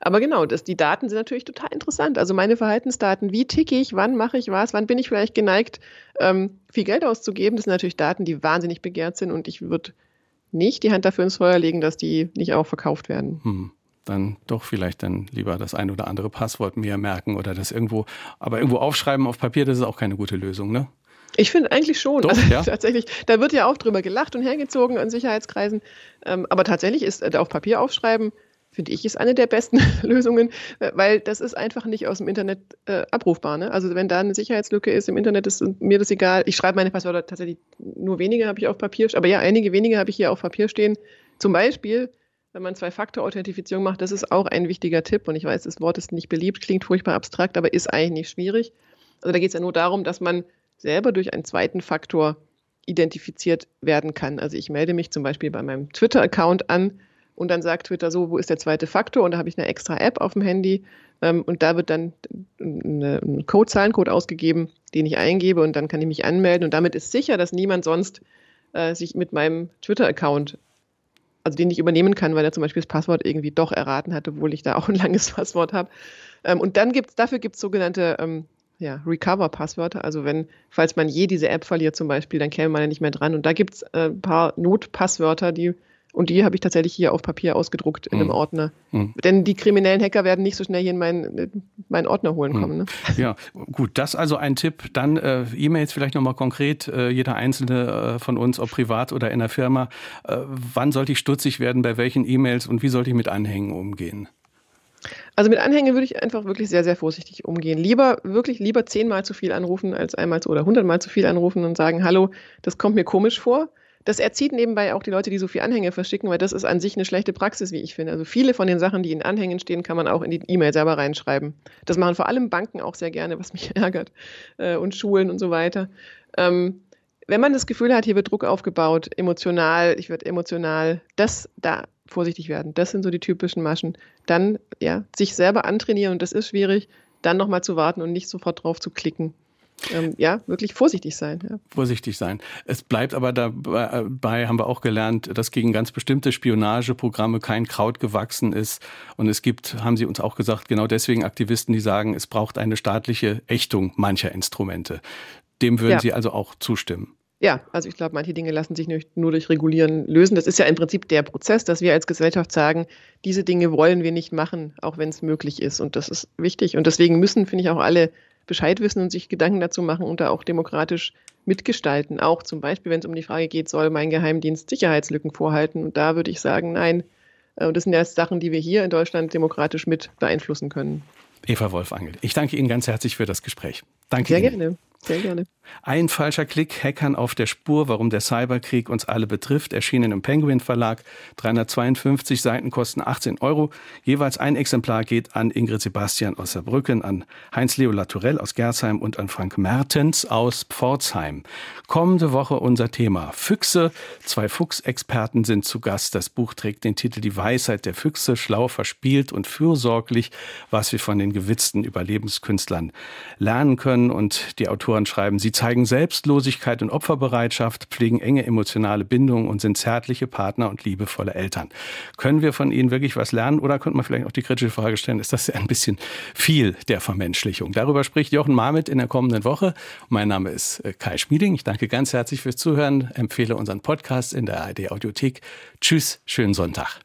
Aber genau, das, die Daten sind natürlich total interessant. Also meine Verhaltensdaten, wie ticke ich, wann mache ich was, wann bin ich vielleicht geneigt, ähm, viel Geld auszugeben. Das sind natürlich Daten, die wahnsinnig begehrt sind und ich würde nicht die Hand dafür ins Feuer legen, dass die nicht auch verkauft werden. Hm dann doch vielleicht dann lieber das ein oder andere Passwort mehr merken oder das irgendwo, aber irgendwo aufschreiben auf Papier, das ist auch keine gute Lösung, ne? Ich finde eigentlich schon. Doch, also, ja? Tatsächlich, da wird ja auch drüber gelacht und hergezogen in Sicherheitskreisen. Ähm, aber tatsächlich ist äh, auf Papier aufschreiben finde ich, ist eine der besten Lösungen, äh, weil das ist einfach nicht aus dem Internet äh, abrufbar. Ne? Also wenn da eine Sicherheitslücke ist im Internet, ist mir das egal. Ich schreibe meine Passwörter tatsächlich nur wenige habe ich auf Papier, aber ja, einige wenige habe ich hier auf Papier stehen. Zum Beispiel, wenn man Zwei-Faktor-Authentifizierung macht, das ist auch ein wichtiger Tipp. Und ich weiß, das Wort ist nicht beliebt, klingt furchtbar abstrakt, aber ist eigentlich nicht schwierig. Also da geht es ja nur darum, dass man selber durch einen zweiten Faktor identifiziert werden kann. Also ich melde mich zum Beispiel bei meinem Twitter-Account an und dann sagt Twitter so, wo ist der zweite Faktor? Und da habe ich eine extra App auf dem Handy ähm, und da wird dann ein Code, Zahlencode ausgegeben, den ich eingebe und dann kann ich mich anmelden und damit ist sicher, dass niemand sonst äh, sich mit meinem Twitter-Account also den ich übernehmen kann, weil er zum Beispiel das Passwort irgendwie doch erraten hat, obwohl ich da auch ein langes Passwort habe. Ähm, und dann gibt's, dafür gibt es sogenannte ähm, ja, Recover-Passwörter. Also wenn, falls man je diese App verliert zum Beispiel, dann käme man ja nicht mehr dran. Und da gibt es äh, ein paar Notpasswörter, die und die habe ich tatsächlich hier auf Papier ausgedruckt in mhm. einem Ordner. Mhm. Denn die kriminellen Hacker werden nicht so schnell hier in meinen, meinen Ordner holen mhm. kommen. Ne? Ja, gut, das also ein Tipp. Dann äh, E-Mails vielleicht nochmal konkret, äh, jeder einzelne äh, von uns, ob privat oder in der Firma. Äh, wann sollte ich stutzig werden, bei welchen E-Mails und wie sollte ich mit Anhängen umgehen? Also mit Anhängen würde ich einfach wirklich sehr, sehr vorsichtig umgehen. Lieber, wirklich lieber zehnmal zu viel anrufen, als einmal zu, oder hundertmal zu viel anrufen und sagen, hallo, das kommt mir komisch vor das erzieht nebenbei auch die Leute, die so viel Anhänge verschicken, weil das ist an sich eine schlechte Praxis, wie ich finde. Also viele von den Sachen, die in Anhängen stehen, kann man auch in die E-Mail selber reinschreiben. Das machen vor allem Banken auch sehr gerne, was mich ärgert. Äh, und Schulen und so weiter. Ähm, wenn man das Gefühl hat, hier wird Druck aufgebaut, emotional, ich werde emotional, das da vorsichtig werden. Das sind so die typischen Maschen. Dann ja, sich selber antrainieren und das ist schwierig, dann nochmal zu warten und nicht sofort drauf zu klicken ähm, ja, wirklich vorsichtig sein. Ja. Vorsichtig sein. Es bleibt aber dabei, haben wir auch gelernt, dass gegen ganz bestimmte Spionageprogramme kein Kraut gewachsen ist. Und es gibt, haben Sie uns auch gesagt, genau deswegen Aktivisten, die sagen, es braucht eine staatliche Ächtung mancher Instrumente. Dem würden ja. Sie also auch zustimmen. ja, also ich glaube, manche Dinge lassen sich nur durch Regulieren lösen. Das ist ja im Prinzip der Prozess, dass wir als Gesellschaft sagen, diese Dinge wollen wir nicht machen, auch wenn es möglich ist. Und das ist wichtig. Und deswegen müssen, finde ich, auch alle Bescheid wissen und sich Gedanken dazu machen und da auch demokratisch mitgestalten. Auch zum Beispiel, wenn es um die Frage geht, soll mein Geheimdienst Sicherheitslücken vorhalten? Und da würde ich sagen, nein. Äh, und das sind ja Sachen, die wir hier in Deutschland demokratisch mit beeinflussen können. Eva Wolfangel, ich danke Ihnen ganz herzlich für das Gespräch. Danke Sehr Ihnen. gerne. Sehr gerne. Ein falscher Klick, Hackern auf der Spur, warum der Cyberkrieg uns alle betrifft, erschienen im Penguin Verlag. 352 Seiten kosten 18 Euro. Jeweils ein Exemplar geht an Ingrid Sebastian aus Saarbrücken, an Heinz-Leo Latourell aus Gersheim und an Frank Mertens aus Pforzheim. Kommende Woche unser Thema Füchse. Zwei Fuchsexperten sind zu Gast. Das Buch trägt den Titel Die Weisheit der Füchse, schlau, verspielt und fürsorglich, was wir von den gewitzten Überlebenskünstlern lernen können. Und die Autoren schreiben, sie zeigen Selbstlosigkeit und Opferbereitschaft, pflegen enge emotionale Bindungen und sind zärtliche Partner und liebevolle Eltern. Können wir von ihnen wirklich was lernen oder könnte man vielleicht auch die kritische Frage stellen, ist das ein bisschen viel der Vermenschlichung? Darüber spricht Jochen Marmit in der kommenden Woche. Mein Name ist äh, Kai Schmieding. Ich danke ganz herzlich fürs Zuhören, empfehle unseren Podcast in der ARD Audiothek. Tschüss, schönen Sonntag.